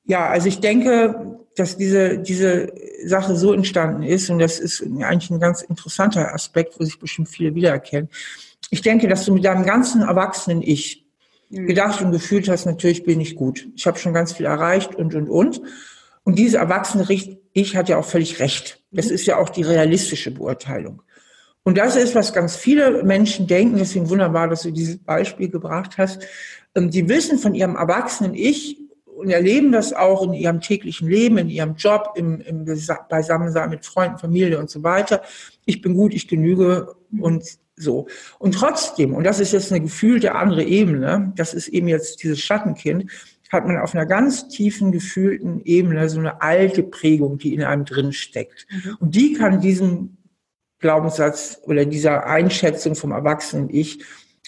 Speaker 1: ja also ich denke, dass diese, diese Sache so entstanden ist, und das ist eigentlich ein ganz interessanter Aspekt, wo sich bestimmt viele wiedererkennen. Ich denke, dass du mit deinem ganzen erwachsenen Ich mhm. gedacht und gefühlt hast, natürlich bin ich gut. Ich habe schon ganz viel erreicht und, und, und. Und diese erwachsene Ich hat ja auch völlig recht. Das mhm. ist ja auch die realistische Beurteilung. Und das ist, was ganz viele Menschen denken. Deswegen wunderbar, dass du dieses Beispiel gebracht hast. Ähm, die wissen von ihrem erwachsenen Ich und erleben das auch in ihrem täglichen Leben, in ihrem Job, im, im Beisammensein mit Freunden, Familie und so weiter. Ich bin gut, ich genüge und so. Und trotzdem, und das ist jetzt eine gefühlte andere Ebene, das ist eben jetzt dieses Schattenkind, hat man auf einer ganz tiefen gefühlten Ebene so eine alte Prägung, die in einem drin steckt. Mhm. Und die kann diesem Glaubenssatz oder dieser Einschätzung vom erwachsenen Ich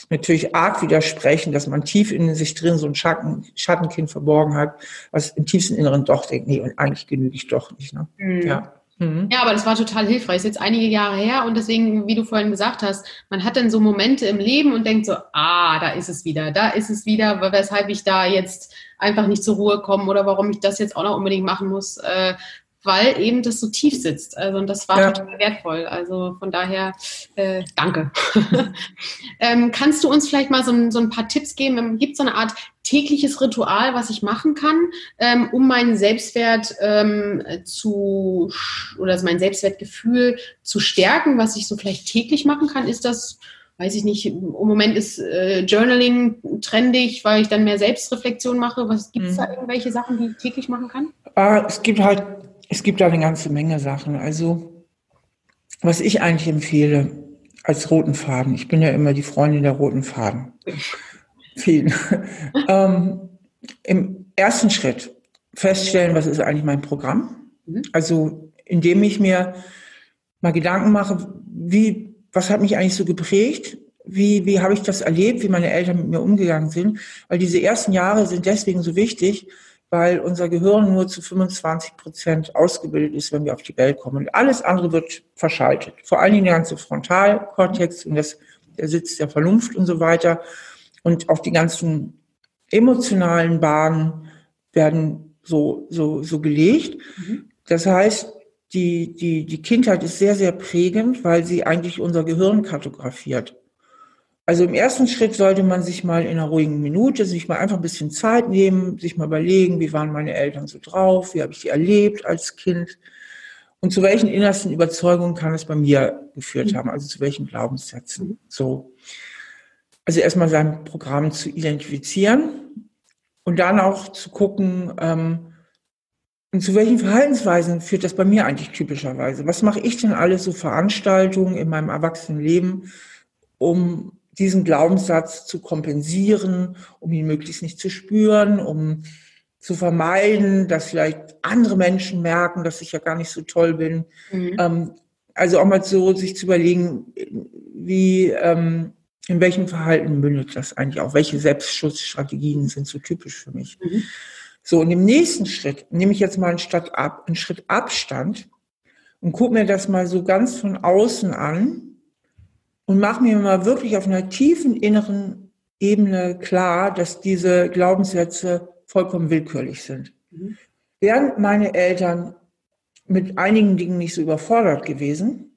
Speaker 1: natürlich arg widersprechen, dass man tief in sich drin so ein Schatten, Schattenkind verborgen hat, was im tiefsten Inneren doch denkt, nee, und eigentlich genüge ich doch nicht. Ne?
Speaker 2: Mhm. Ja. Mhm. Ja, aber das war total hilfreich. ist jetzt einige Jahre her und deswegen, wie du vorhin gesagt hast, man hat dann so Momente im Leben und denkt so, ah, da ist es wieder, da ist es wieder, weshalb ich da jetzt einfach nicht zur Ruhe komme oder warum ich das jetzt auch noch unbedingt machen muss. Äh, weil eben das so tief sitzt. Also und das war ja. total wertvoll. Also von daher äh, danke. ähm, kannst du uns vielleicht mal so ein, so ein paar Tipps geben? Gibt es so eine Art tägliches Ritual, was ich machen kann, ähm, um meinen Selbstwert ähm, zu oder mein Selbstwertgefühl zu stärken, was ich so vielleicht täglich machen kann? Ist das weiß ich nicht, im Moment ist äh, Journaling trendig, weil ich dann mehr Selbstreflexion mache. Was gibt es mhm. da irgendwelche Sachen, die ich täglich machen kann?
Speaker 1: Ah, es gibt halt es gibt da eine ganze Menge Sachen. Also, was ich eigentlich empfehle als roten Faden, ich bin ja immer die Freundin der roten Faden. Vielen. ähm, Im ersten Schritt feststellen, was ist eigentlich mein Programm. Mhm. Also, indem ich mir mal Gedanken mache, wie, was hat mich eigentlich so geprägt? Wie, wie habe ich das erlebt, wie meine Eltern mit mir umgegangen sind? Weil diese ersten Jahre sind deswegen so wichtig, weil unser Gehirn nur zu 25 Prozent ausgebildet ist, wenn wir auf die Welt kommen. Und alles andere wird verschaltet. Vor allen Dingen der ganze Frontalkortex und das, der Sitz der Vernunft und so weiter. Und auch die ganzen emotionalen Bahnen werden so, so, so gelegt. Mhm. Das heißt, die, die, die Kindheit ist sehr, sehr prägend, weil sie eigentlich unser Gehirn kartografiert. Also im ersten Schritt sollte man sich mal in einer ruhigen Minute, sich mal einfach ein bisschen Zeit nehmen, sich mal überlegen, wie waren meine Eltern so drauf, wie habe ich die erlebt als Kind und zu welchen innersten Überzeugungen kann es bei mir geführt haben, also zu welchen Glaubenssätzen. So. Also erstmal sein Programm zu identifizieren und dann auch zu gucken, ähm, und zu welchen Verhaltensweisen führt das bei mir eigentlich typischerweise? Was mache ich denn alles so Veranstaltungen in meinem Erwachsenenleben, um diesen Glaubenssatz zu kompensieren, um ihn möglichst nicht zu spüren, um zu vermeiden, dass vielleicht andere Menschen merken, dass ich ja gar nicht so toll bin. Mhm. Ähm, also auch mal so sich zu überlegen, wie, ähm, in welchem Verhalten mündet das eigentlich auch? Welche Selbstschutzstrategien sind so typisch für mich? Mhm. So, und im nächsten Schritt nehme ich jetzt mal einen, Stadt ab, einen Schritt Abstand und gucke mir das mal so ganz von außen an und mache mir mal wirklich auf einer tiefen inneren Ebene klar, dass diese Glaubenssätze vollkommen willkürlich sind. Mhm. Wären meine Eltern mit einigen Dingen nicht so überfordert gewesen,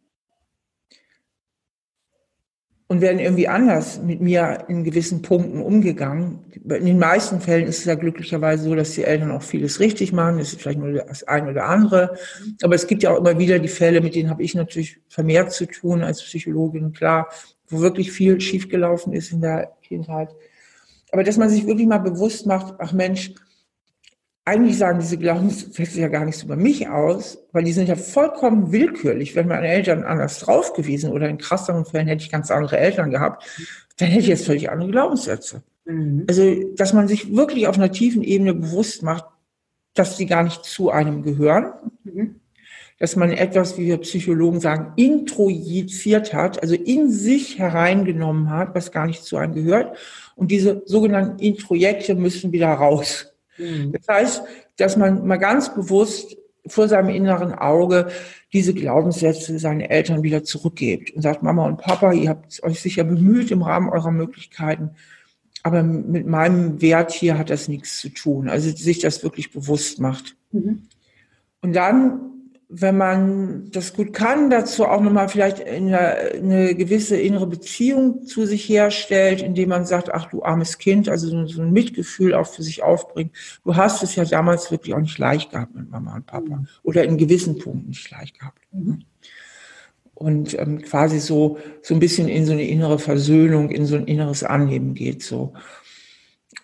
Speaker 1: und werden irgendwie anders mit mir in gewissen Punkten umgegangen. In den meisten Fällen ist es ja glücklicherweise so, dass die Eltern auch vieles richtig machen. Es ist vielleicht nur das eine oder andere. Aber es gibt ja auch immer wieder die Fälle, mit denen habe ich natürlich vermehrt zu tun als Psychologin, klar, wo wirklich viel schiefgelaufen ist in der Kindheit. Aber dass man sich wirklich mal bewusst macht, ach Mensch, eigentlich sagen diese Glaubenssätze ja gar nichts über mich aus, weil die sind ja vollkommen willkürlich. Wenn meine Eltern anders drauf gewesen oder in krasseren Fällen hätte ich ganz andere Eltern gehabt, dann hätte ich jetzt völlig andere Glaubenssätze. Mhm. Also, dass man sich wirklich auf einer tiefen Ebene bewusst macht, dass sie gar nicht zu einem gehören. Mhm. Dass man etwas, wie wir Psychologen sagen, introjiziert hat, also in sich hereingenommen hat, was gar nicht zu einem gehört. Und diese sogenannten Introjekte müssen wieder raus. Mhm. Das heißt, dass man mal ganz bewusst vor seinem inneren Auge diese Glaubenssätze seinen Eltern wieder zurückgibt und sagt, Mama und Papa, ihr habt euch sicher bemüht im Rahmen eurer Möglichkeiten, aber mit meinem Wert hier hat das nichts zu tun. Also sich das wirklich bewusst macht. Mhm. Und dann wenn man das gut kann, dazu auch nochmal vielleicht eine, eine, gewisse innere Beziehung zu sich herstellt, indem man sagt, ach du armes Kind, also so, ein Mitgefühl auch für sich aufbringt. Du hast es ja damals wirklich auch nicht leicht gehabt mit Mama und Papa mhm. oder in gewissen Punkten nicht leicht gehabt. Mhm. Und ähm, quasi so, so ein bisschen in so eine innere Versöhnung, in so ein inneres Annehmen geht so.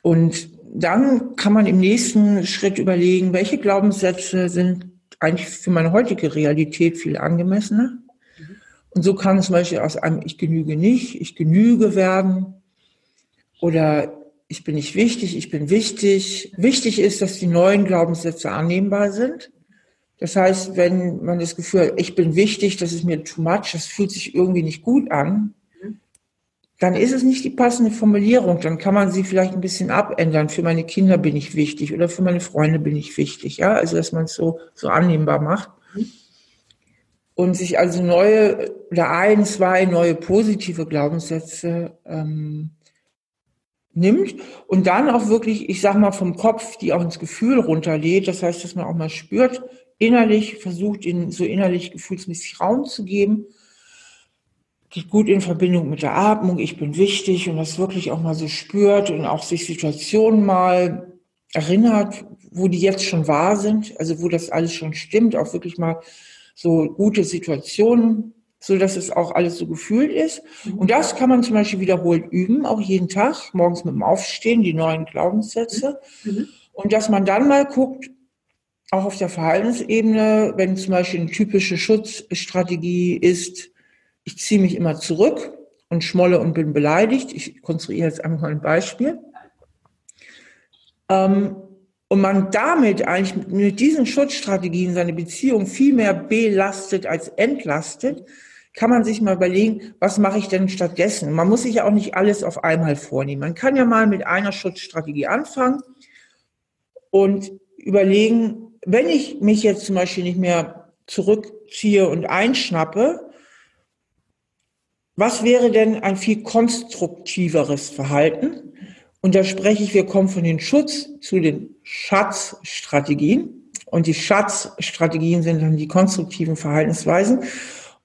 Speaker 1: Und dann kann man im nächsten Schritt überlegen, welche Glaubenssätze sind eigentlich für meine heutige Realität viel angemessener. Und so kann zum Beispiel aus einem Ich genüge nicht, ich genüge werden oder ich bin nicht wichtig, ich bin wichtig. Wichtig ist, dass die neuen Glaubenssätze annehmbar sind. Das heißt, wenn man das Gefühl hat, ich bin wichtig, das ist mir too much, das fühlt sich irgendwie nicht gut an, dann ist es nicht die passende Formulierung. Dann kann man sie vielleicht ein bisschen abändern. Für meine Kinder bin ich wichtig oder für meine Freunde bin ich wichtig. Ja, also dass man es so, so annehmbar macht. Und sich also neue oder ein, zwei neue positive Glaubenssätze ähm, nimmt und dann auch wirklich, ich sag mal, vom Kopf, die auch ins Gefühl runterlädt. Das heißt, dass man auch mal spürt, innerlich versucht, ihnen so innerlich gefühlsmäßig Raum zu geben geht gut in Verbindung mit der Atmung, ich bin wichtig und das wirklich auch mal so spürt und auch sich Situationen mal erinnert, wo die jetzt schon wahr sind, also wo das alles schon stimmt, auch wirklich mal so gute Situationen, so dass es auch alles so gefühlt ist. Mhm. Und das kann man zum Beispiel wiederholt üben, auch jeden Tag, morgens mit dem Aufstehen, die neuen Glaubenssätze. Mhm. Und dass man dann mal guckt, auch auf der Verhaltensebene, wenn zum Beispiel eine typische Schutzstrategie ist, ich ziehe mich immer zurück und schmolle und bin beleidigt. Ich konstruiere jetzt einfach mal ein Beispiel. Ähm, und man damit eigentlich mit diesen Schutzstrategien seine Beziehung viel mehr belastet als entlastet, kann man sich mal überlegen, was mache ich denn stattdessen? Man muss sich ja auch nicht alles auf einmal vornehmen. Man kann ja mal mit einer Schutzstrategie anfangen und überlegen, wenn ich mich jetzt zum Beispiel nicht mehr zurückziehe und einschnappe, was wäre denn ein viel konstruktiveres Verhalten? Und da spreche ich, wir kommen von den Schutz zu den Schatzstrategien. Und die Schatzstrategien sind dann die konstruktiven Verhaltensweisen.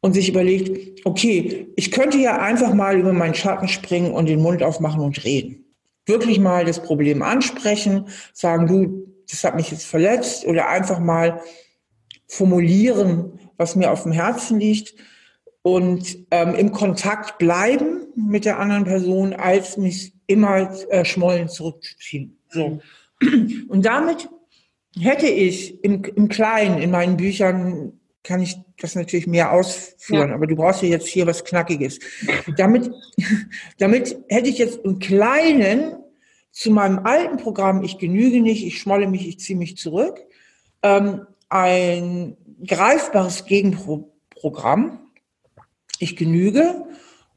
Speaker 1: Und sich überlegt, okay, ich könnte ja einfach mal über meinen Schatten springen und den Mund aufmachen und reden. Wirklich mal das Problem ansprechen, sagen, du, das hat mich jetzt verletzt oder einfach mal formulieren, was mir auf dem Herzen liegt und ähm, im Kontakt bleiben mit der anderen Person, als mich immer äh, schmollen zurückzuziehen. So. Und damit hätte ich im, im Kleinen, in meinen Büchern, kann ich das natürlich mehr ausführen, ja. aber du brauchst ja jetzt hier was Knackiges. Damit, damit hätte ich jetzt im Kleinen zu meinem alten Programm, ich genüge nicht, ich schmolle mich, ich ziehe mich zurück, ähm, ein greifbares Gegenprogramm, ich genüge.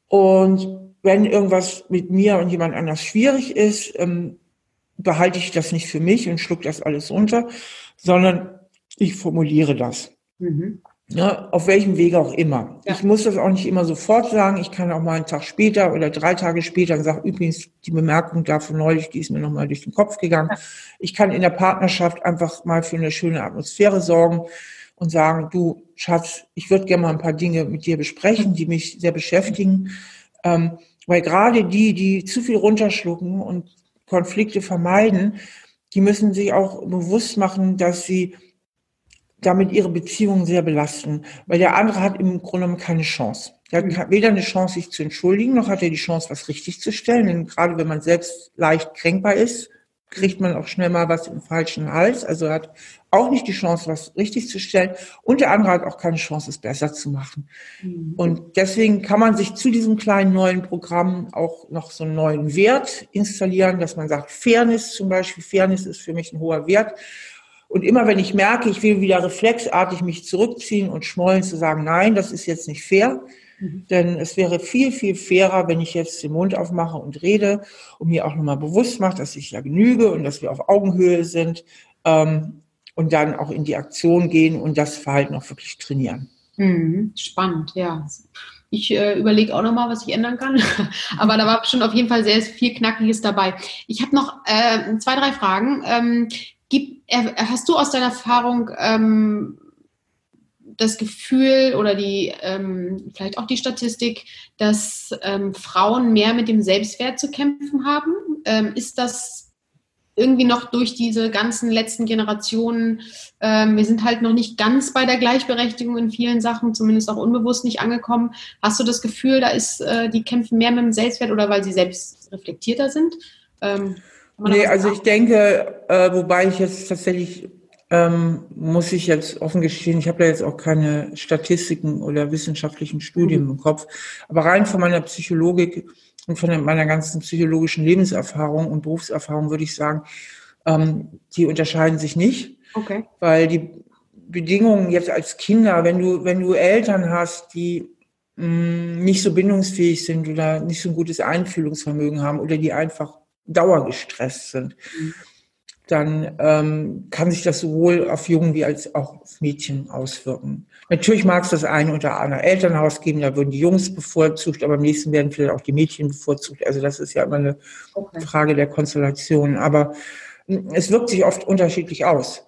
Speaker 1: Und wenn irgendwas mit mir und jemand anders schwierig ist, ähm, behalte ich das nicht für mich und schluck das alles runter, sondern ich formuliere das. Mhm. Ja, auf welchem Wege auch immer. Ja. Ich muss das auch nicht immer sofort sagen. Ich kann auch mal einen Tag später oder drei Tage später sagen, übrigens, die Bemerkung davon neulich, die ist mir nochmal durch den Kopf gegangen. Ja. Ich kann in der Partnerschaft einfach mal für eine schöne Atmosphäre sorgen und sagen, du Schatz, ich würde gerne mal ein paar Dinge mit dir besprechen, die mich sehr beschäftigen. Ähm, weil gerade die, die zu viel runterschlucken und Konflikte vermeiden, die müssen sich auch bewusst machen, dass sie damit ihre Beziehungen sehr belasten. Weil der andere hat im Grunde genommen keine Chance. Er hat weder eine Chance, sich zu entschuldigen, noch hat er die Chance, was richtig zu stellen. Denn gerade wenn man selbst leicht kränkbar ist, kriegt man auch schnell mal was im falschen Hals. Also hat auch nicht die Chance, was richtig zu stellen. Und der andere hat auch keine Chance, es besser zu machen. Mhm. Und deswegen kann man sich zu diesem kleinen neuen Programm auch noch so einen neuen Wert installieren, dass man sagt, Fairness zum Beispiel. Fairness ist für mich ein hoher Wert. Und immer wenn ich merke, ich will wieder reflexartig mich zurückziehen und schmollen, zu sagen, nein, das ist jetzt nicht fair, Mhm. Denn es wäre viel, viel fairer, wenn ich jetzt den Mund aufmache und rede und mir auch nochmal bewusst mache, dass ich ja genüge und dass wir auf Augenhöhe sind ähm, und dann auch in die Aktion gehen und das Verhalten auch wirklich trainieren.
Speaker 2: Mhm. Spannend, ja. Ich äh, überlege auch nochmal, was ich ändern kann. Aber da war schon auf jeden Fall sehr viel Knackiges dabei. Ich habe noch äh, zwei, drei Fragen. Ähm, gib, äh, hast du aus deiner Erfahrung ähm, das Gefühl oder die ähm, vielleicht auch die Statistik, dass ähm, Frauen mehr mit dem Selbstwert zu kämpfen haben. Ähm, ist das irgendwie noch durch diese ganzen letzten Generationen, ähm, wir sind halt noch nicht ganz bei der Gleichberechtigung in vielen Sachen, zumindest auch unbewusst nicht angekommen. Hast du das Gefühl, da ist, äh, die kämpfen mehr mit dem Selbstwert oder weil sie selbst reflektierter sind?
Speaker 1: Ähm, nee, also ich denke, äh, wobei ich jetzt tatsächlich ähm, muss ich jetzt offen gestehen, ich habe da jetzt auch keine Statistiken oder wissenschaftlichen Studien mhm. im Kopf, aber rein von meiner Psychologik und von meiner ganzen psychologischen Lebenserfahrung und Berufserfahrung würde ich sagen, ähm, die unterscheiden sich nicht. Okay. Weil die Bedingungen jetzt als Kinder, wenn du, wenn du Eltern hast, die mh, mm, nicht so bindungsfähig sind oder nicht so ein gutes Einfühlungsvermögen haben oder die einfach dauergestresst sind, mhm dann ähm, kann sich das sowohl auf Jungen wie als auch auf Mädchen auswirken. Natürlich mag es das eine oder andere Elternhaus geben, da würden die Jungs bevorzugt, aber am nächsten werden vielleicht auch die Mädchen bevorzugt. Also das ist ja immer eine okay. Frage der Konstellation. Aber hm, es wirkt sich oft unterschiedlich aus.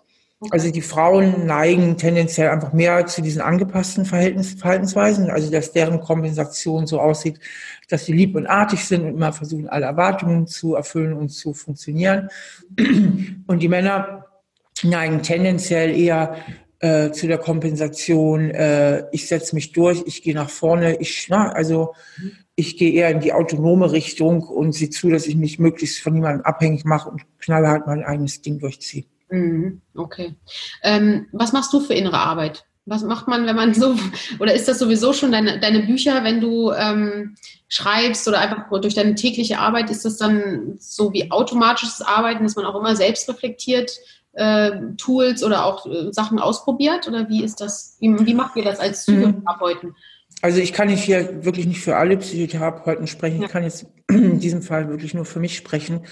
Speaker 1: Also die Frauen neigen tendenziell einfach mehr zu diesen angepassten Verhältnis, Verhaltensweisen, also dass deren Kompensation so aussieht, dass sie lieb und artig sind und immer versuchen, alle Erwartungen zu erfüllen und zu funktionieren. Und die Männer neigen tendenziell eher äh, zu der Kompensation, äh, ich setze mich durch, ich gehe nach vorne, ich, na, also ich gehe eher in die autonome Richtung und sehe zu, dass ich mich möglichst von niemandem abhängig mache und knallhart mein eigenes Ding durchziehe.
Speaker 2: Mhm, okay. Ähm, was machst du für innere Arbeit? Was macht man, wenn man so, oder ist das sowieso schon deine, deine Bücher, wenn du ähm, schreibst oder einfach durch deine tägliche Arbeit, ist das dann so wie automatisches Arbeiten, dass man auch immer selbst reflektiert, äh, Tools oder auch äh, Sachen ausprobiert? Oder wie ist das, wie, wie macht ihr das als mhm. Psychotherapeuten?
Speaker 1: Also ich kann nicht hier wirklich nicht für alle Psychotherapeuten sprechen. Ja. Ich kann jetzt in diesem Fall wirklich nur für mich sprechen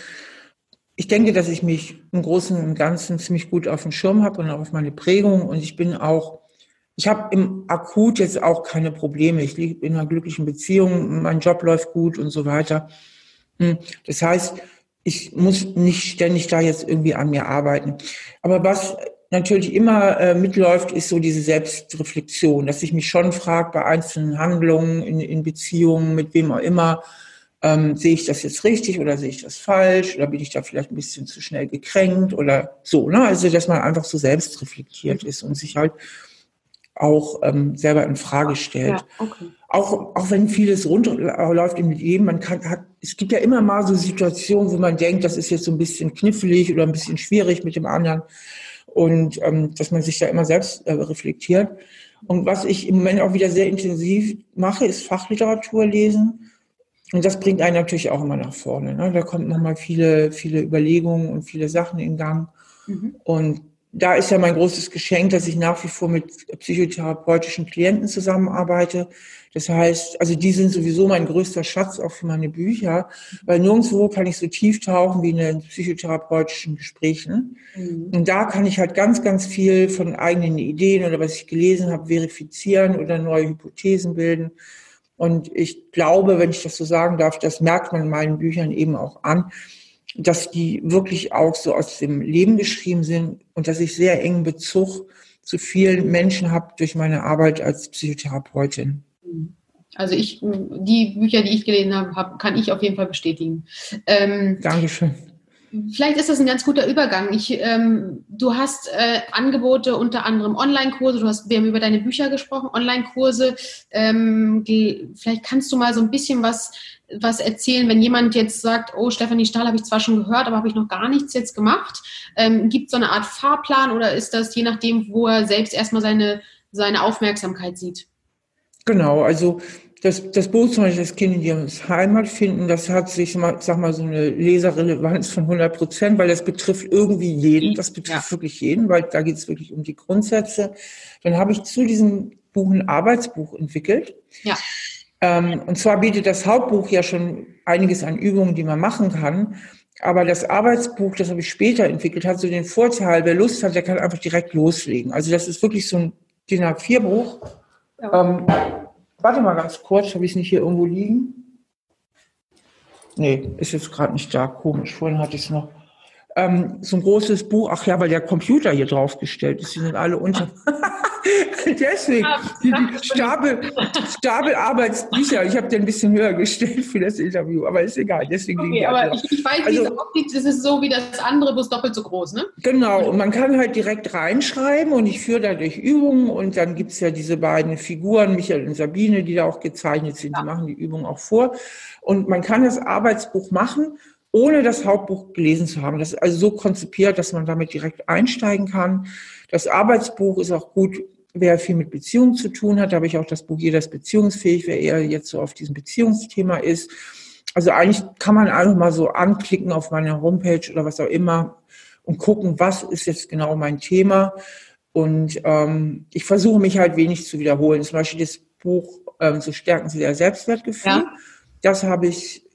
Speaker 1: ich denke, dass ich mich im Großen und Ganzen ziemlich gut auf dem Schirm habe und auch auf meine Prägung. Und ich bin auch, ich habe im Akut jetzt auch keine Probleme. Ich liege in einer glücklichen Beziehung, mein Job läuft gut und so weiter. Hm, das heißt, ich muss nicht ständig da jetzt irgendwie an mir arbeiten. Aber was natürlich immer äh, mitläuft, ist so diese Selbstreflexion, dass ich mich schon frage bei einzelnen Handlungen in, in Beziehungen, mit wem auch immer, ähm, sehe ich das jetzt richtig oder sehe ich das falsch oder bin ich da vielleicht ein bisschen zu schnell gekränkt oder so, ne? Also, dass man einfach so selbst reflektiert ist und sich halt auch ähm, selber in Frage stellt. Ja, okay. Auch, auch wenn vieles runterläuft im Leben, man kann, hat, es gibt ja immer mal so Situationen, wo man denkt, das ist jetzt so ein bisschen knifflig oder ein bisschen schwierig mit dem anderen und ähm, dass man sich da immer selbst äh, reflektiert. Und was ich im Moment auch wieder sehr intensiv mache, ist Fachliteratur lesen und das bringt einen natürlich auch immer nach vorne. Ne? Da kommt nochmal viele, viele Überlegungen und viele Sachen in Gang. Mhm. Und da ist ja mein großes Geschenk, dass ich nach wie vor mit psychotherapeutischen Klienten zusammenarbeite. Das heißt, also die sind sowieso mein größter Schatz auch für meine Bücher, weil nirgendwo kann ich so tief tauchen wie in den psychotherapeutischen Gesprächen. Mhm. Und da kann ich halt ganz, ganz viel von eigenen Ideen oder was ich gelesen habe verifizieren oder neue Hypothesen bilden. Und ich glaube, wenn ich das so sagen darf, das merkt man in meinen Büchern eben auch an, dass die wirklich auch so aus dem Leben geschrieben sind und dass ich sehr engen Bezug zu vielen Menschen habe durch meine Arbeit als Psychotherapeutin.
Speaker 2: Also ich, die Bücher, die ich gelesen habe, kann ich auf jeden Fall bestätigen.
Speaker 1: Ähm, Dankeschön.
Speaker 2: Vielleicht ist das ein ganz guter Übergang. Ich, ähm, du hast äh, Angebote, unter anderem Online-Kurse. Du hast, wir haben über deine Bücher gesprochen, Online-Kurse. Ähm, vielleicht kannst du mal so ein bisschen was, was erzählen, wenn jemand jetzt sagt, oh, Stefanie Stahl habe ich zwar schon gehört, aber habe ich noch gar nichts jetzt gemacht. Ähm, Gibt es so eine Art Fahrplan oder ist das je nachdem, wo er selbst erstmal seine, seine Aufmerksamkeit sieht?
Speaker 1: Genau, also das, das Buch zum Beispiel, das Kind in ihrem Heimat finden, das hat sich, sag mal, so eine Leserrelevanz von 100 Prozent, weil das betrifft irgendwie jeden, das betrifft ja. wirklich jeden, weil da geht es wirklich um die Grundsätze. Dann habe ich zu diesem Buch ein Arbeitsbuch entwickelt. Ja. Ähm, und zwar bietet das Hauptbuch ja schon einiges an Übungen, die man machen kann. Aber das Arbeitsbuch, das habe ich später entwickelt, hat so den Vorteil, wer Lust hat, der kann einfach direkt loslegen. Also das ist wirklich so ein DIN A4-Buch. Ja. Ähm, Warte mal ganz kurz, habe ich es nicht hier irgendwo liegen? Nee, ist jetzt gerade nicht da. Komisch, vorhin hatte ich es noch. Ähm, so ein großes Buch, ach ja, weil der Computer hier draufgestellt ist, die sind alle unter. Deswegen, die, die Stapel, Stapel Arbeitsbücher, ich habe den ein bisschen höher gestellt für das Interview, aber ist egal. Deswegen
Speaker 2: okay, aber ich, ich, weiß, also, wie es aussieht, es ist so wie das andere, bloß doppelt so groß, ne?
Speaker 1: Genau, und man kann halt direkt reinschreiben und ich führe dadurch Übungen und dann gibt es ja diese beiden Figuren, Michael und Sabine, die da auch gezeichnet sind, ja. die machen die Übungen auch vor. Und man kann das Arbeitsbuch machen ohne das Hauptbuch gelesen zu haben. Das ist also so konzipiert, dass man damit direkt einsteigen kann. Das Arbeitsbuch ist auch gut, wer viel mit Beziehungen zu tun hat. Da habe ich auch das Buch Jeder ist beziehungsfähig, wer eher jetzt so auf diesem Beziehungsthema ist. Also eigentlich kann man einfach mal so anklicken auf meine Homepage oder was auch immer und gucken, was ist jetzt genau mein Thema. Und ähm, ich versuche mich halt wenig zu wiederholen. Zum Beispiel das Buch ähm, So stärken Sie Ihr Selbstwertgefühl. Ja. Das habe ich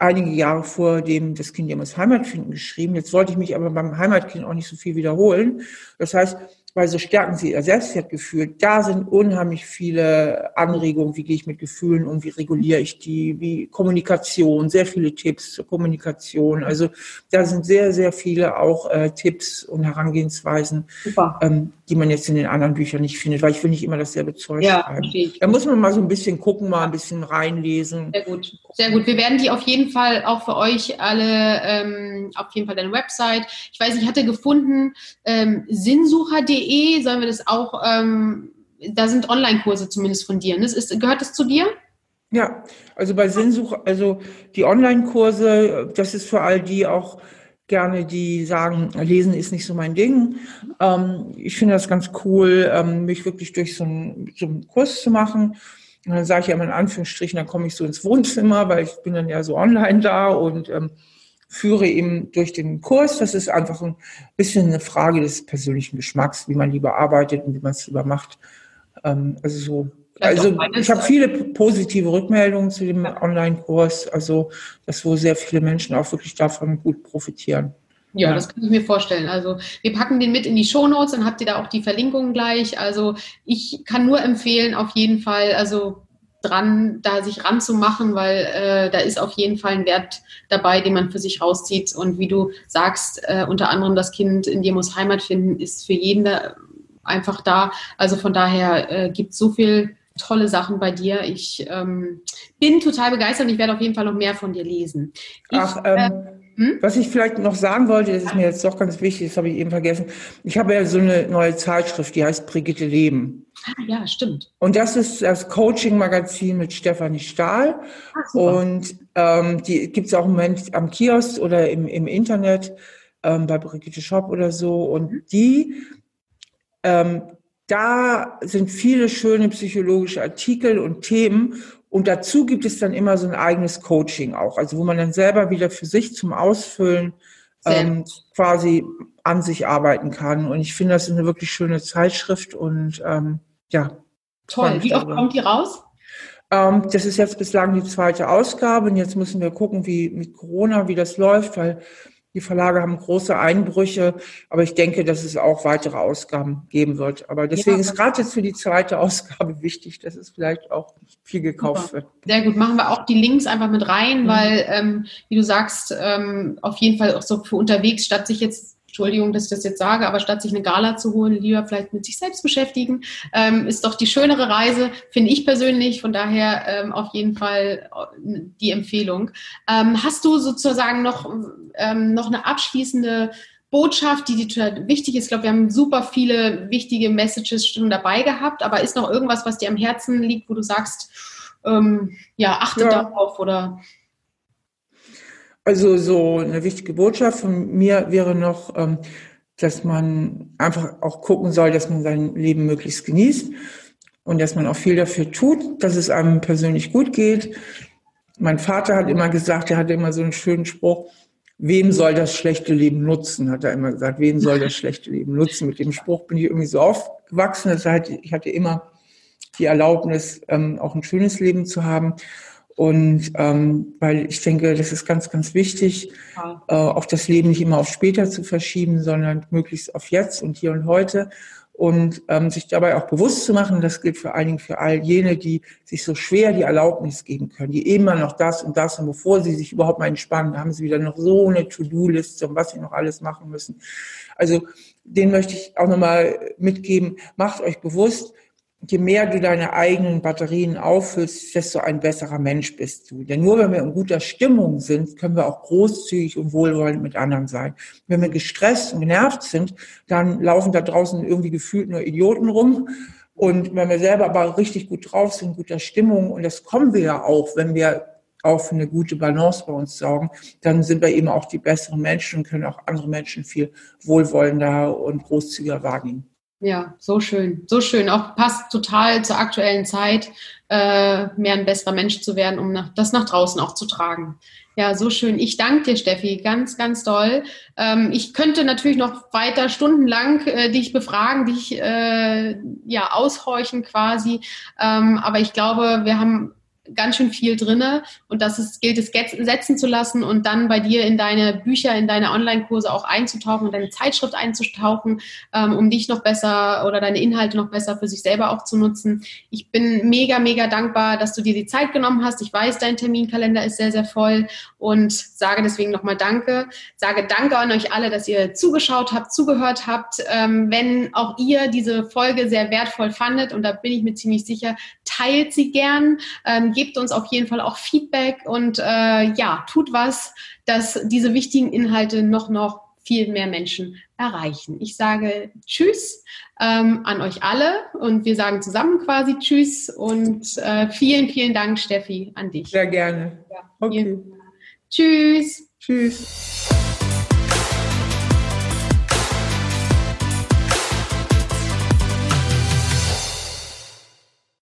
Speaker 1: einige Jahre vor dem das Kind ja muss Heimat finden geschrieben. Jetzt wollte ich mich aber beim Heimatkind auch nicht so viel wiederholen. Das heißt, weil so stärken sie ihr Selbstwertgefühl. Da sind unheimlich viele Anregungen, wie gehe ich mit Gefühlen um, wie reguliere ich die, wie Kommunikation, sehr viele Tipps zur Kommunikation. Also da sind sehr, sehr viele auch äh, Tipps und Herangehensweisen, ähm, die man jetzt in den anderen Büchern nicht findet, weil ich will nicht immer dasselbe Zeug ja, schreiben. Da muss man mal so ein bisschen gucken, mal ein bisschen reinlesen.
Speaker 2: Sehr gut, sehr gut. Wir werden die auf jeden Fall auch für euch alle, ähm, auf jeden Fall deine Website. Ich weiß, ich hatte gefunden, ähm, sinnsucher.de www.online-kurse.de sollen wir das auch, ähm, da sind Online-Kurse zumindest von dir. Ne? Ist, gehört das zu dir?
Speaker 1: Ja, also bei Sinnsuch, also die Online-Kurse, das ist für all die auch gerne, die sagen, Lesen ist nicht so mein Ding. Ähm, ich finde das ganz cool, ähm, mich wirklich durch so einen, so einen Kurs zu machen. Und dann sage ich ja immer in Anführungsstrichen, dann komme ich so ins Wohnzimmer, weil ich bin dann ja so online da und ähm, führe eben durch den Kurs. Das ist einfach ein bisschen eine Frage des persönlichen Geschmacks, wie man lieber arbeitet und wie man es lieber macht. Ähm, also so. Also ich habe viele positive Rückmeldungen zu dem Online-Kurs, also dass wo sehr viele Menschen auch wirklich davon gut profitieren.
Speaker 2: Ja, ja, das kann ich mir vorstellen. Also wir packen den mit in die Shownotes, dann habt ihr da auch die Verlinkungen gleich. Also ich kann nur empfehlen, auf jeden Fall, also dran, da sich ranzumachen, weil äh, da ist auf jeden Fall ein Wert dabei, den man für sich rauszieht. Und wie du sagst, äh, unter anderem das Kind in dir muss Heimat finden, ist für jeden da einfach da. Also von daher äh, gibt es so viel tolle Sachen bei dir. Ich ähm, bin total begeistert und ich werde auf jeden Fall noch mehr von dir lesen. Ich,
Speaker 1: Ach, ähm, äh, hm? Was ich vielleicht noch sagen wollte, das ist mir jetzt doch ganz wichtig, das habe ich eben vergessen. Ich habe ja so eine neue Zeitschrift, die heißt Brigitte Leben.
Speaker 2: Ah, ja, stimmt.
Speaker 1: Und das ist das Coaching-Magazin mit Stefanie Stahl. Ach, und ähm, die gibt es auch im Moment am Kiosk oder im, im Internet ähm, bei Brigitte Shop oder so. Und mhm. die, ähm, da sind viele schöne psychologische Artikel und Themen. Und dazu gibt es dann immer so ein eigenes Coaching auch, also wo man dann selber wieder für sich zum Ausfüllen ähm, quasi an sich arbeiten kann. Und ich finde, das ist eine wirklich schöne Zeitschrift und ähm, ja.
Speaker 2: Toll. Wie oft kommt die raus?
Speaker 1: Ähm, das ist jetzt bislang die zweite Ausgabe und jetzt müssen wir gucken, wie mit Corona, wie das läuft, weil die Verlage haben große Einbrüche, aber ich denke, dass es auch weitere Ausgaben geben wird. Aber deswegen ja, ist gerade jetzt für die zweite Ausgabe wichtig, dass es vielleicht auch viel gekauft super. wird.
Speaker 2: Sehr gut, machen wir auch die Links einfach mit rein, mhm. weil, ähm, wie du sagst, ähm, auf jeden Fall auch so für unterwegs, statt sich jetzt Entschuldigung, dass ich das jetzt sage, aber statt sich eine Gala zu holen, lieber vielleicht mit sich selbst beschäftigen, ähm, ist doch die schönere Reise, finde ich persönlich. Von daher ähm, auf jeden Fall äh, die Empfehlung. Ähm, hast du sozusagen noch, ähm, noch eine abschließende Botschaft, die dir wichtig ist? Ich glaube, wir haben super viele wichtige Messages schon dabei gehabt, aber ist noch irgendwas, was dir am Herzen liegt, wo du sagst, ähm, ja, achte ja. darauf oder
Speaker 1: also so eine wichtige Botschaft von mir wäre noch, ähm, dass man einfach auch gucken soll, dass man sein Leben möglichst genießt und dass man auch viel dafür tut, dass es einem persönlich gut geht. Mein Vater hat immer gesagt, er hatte immer so einen schönen Spruch, wem soll das schlechte Leben nutzen, hat er immer gesagt, wem soll das schlechte Leben nutzen. Mit dem Spruch bin ich irgendwie so aufgewachsen. Das heißt, ich hatte immer die Erlaubnis, ähm, auch ein schönes Leben zu haben. Und ähm, weil ich denke, das ist ganz, ganz wichtig, äh, auch das Leben nicht immer auf später zu verschieben, sondern möglichst auf jetzt und hier und heute. und ähm, sich dabei auch bewusst zu machen, das gilt vor allen Dingen für all jene, die sich so schwer die Erlaubnis geben können, die immer noch das und das und bevor sie sich überhaupt mal entspannen, haben sie wieder noch so eine To-Do-Liste und was sie noch alles machen müssen. Also den möchte ich auch nochmal mitgeben, macht euch bewusst, je mehr du deine eigenen Batterien auffüllst, desto ein besserer Mensch bist du. Denn nur wenn wir in guter Stimmung sind, können wir auch großzügig und wohlwollend mit anderen sein. Wenn wir gestresst und genervt sind, dann laufen da draußen irgendwie gefühlt nur Idioten rum. Und wenn wir selber aber richtig gut drauf sind, in guter Stimmung, und das kommen wir ja auch, wenn wir auch für eine gute Balance bei uns sorgen, dann sind wir eben auch die besseren Menschen und können auch andere Menschen viel wohlwollender und großzügiger wahrnehmen.
Speaker 2: Ja, so schön, so schön. Auch passt total zur aktuellen Zeit, äh, mehr ein besserer Mensch zu werden, um nach, das nach draußen auch zu tragen. Ja, so schön. Ich danke dir, Steffi, ganz, ganz toll. Ähm, ich könnte natürlich noch weiter stundenlang äh, dich befragen, dich äh, ja aushorchen quasi. Ähm, aber ich glaube, wir haben ganz schön viel drinne und das ist, gilt es setzen zu lassen und dann bei dir in deine Bücher, in deine Online-Kurse auch einzutauchen und deine Zeitschrift einzutauchen, ähm, um dich noch besser oder deine Inhalte noch besser für sich selber auch zu nutzen. Ich bin mega, mega dankbar, dass du dir die Zeit genommen hast. Ich weiß, dein Terminkalender ist sehr, sehr voll und sage deswegen nochmal Danke. Sage Danke an euch alle, dass ihr zugeschaut habt, zugehört habt. Ähm, wenn auch ihr diese Folge sehr wertvoll fandet und da bin ich mir ziemlich sicher, teilt sie gern. Ähm, gebt uns auf jeden Fall auch Feedback und äh, ja, tut was, dass diese wichtigen Inhalte noch, noch viel mehr Menschen erreichen. Ich sage Tschüss ähm, an euch alle und wir sagen zusammen quasi Tschüss und äh, vielen, vielen Dank, Steffi, an dich.
Speaker 1: Sehr gerne.
Speaker 2: Ja, okay. Tschüss.
Speaker 1: Tschüss.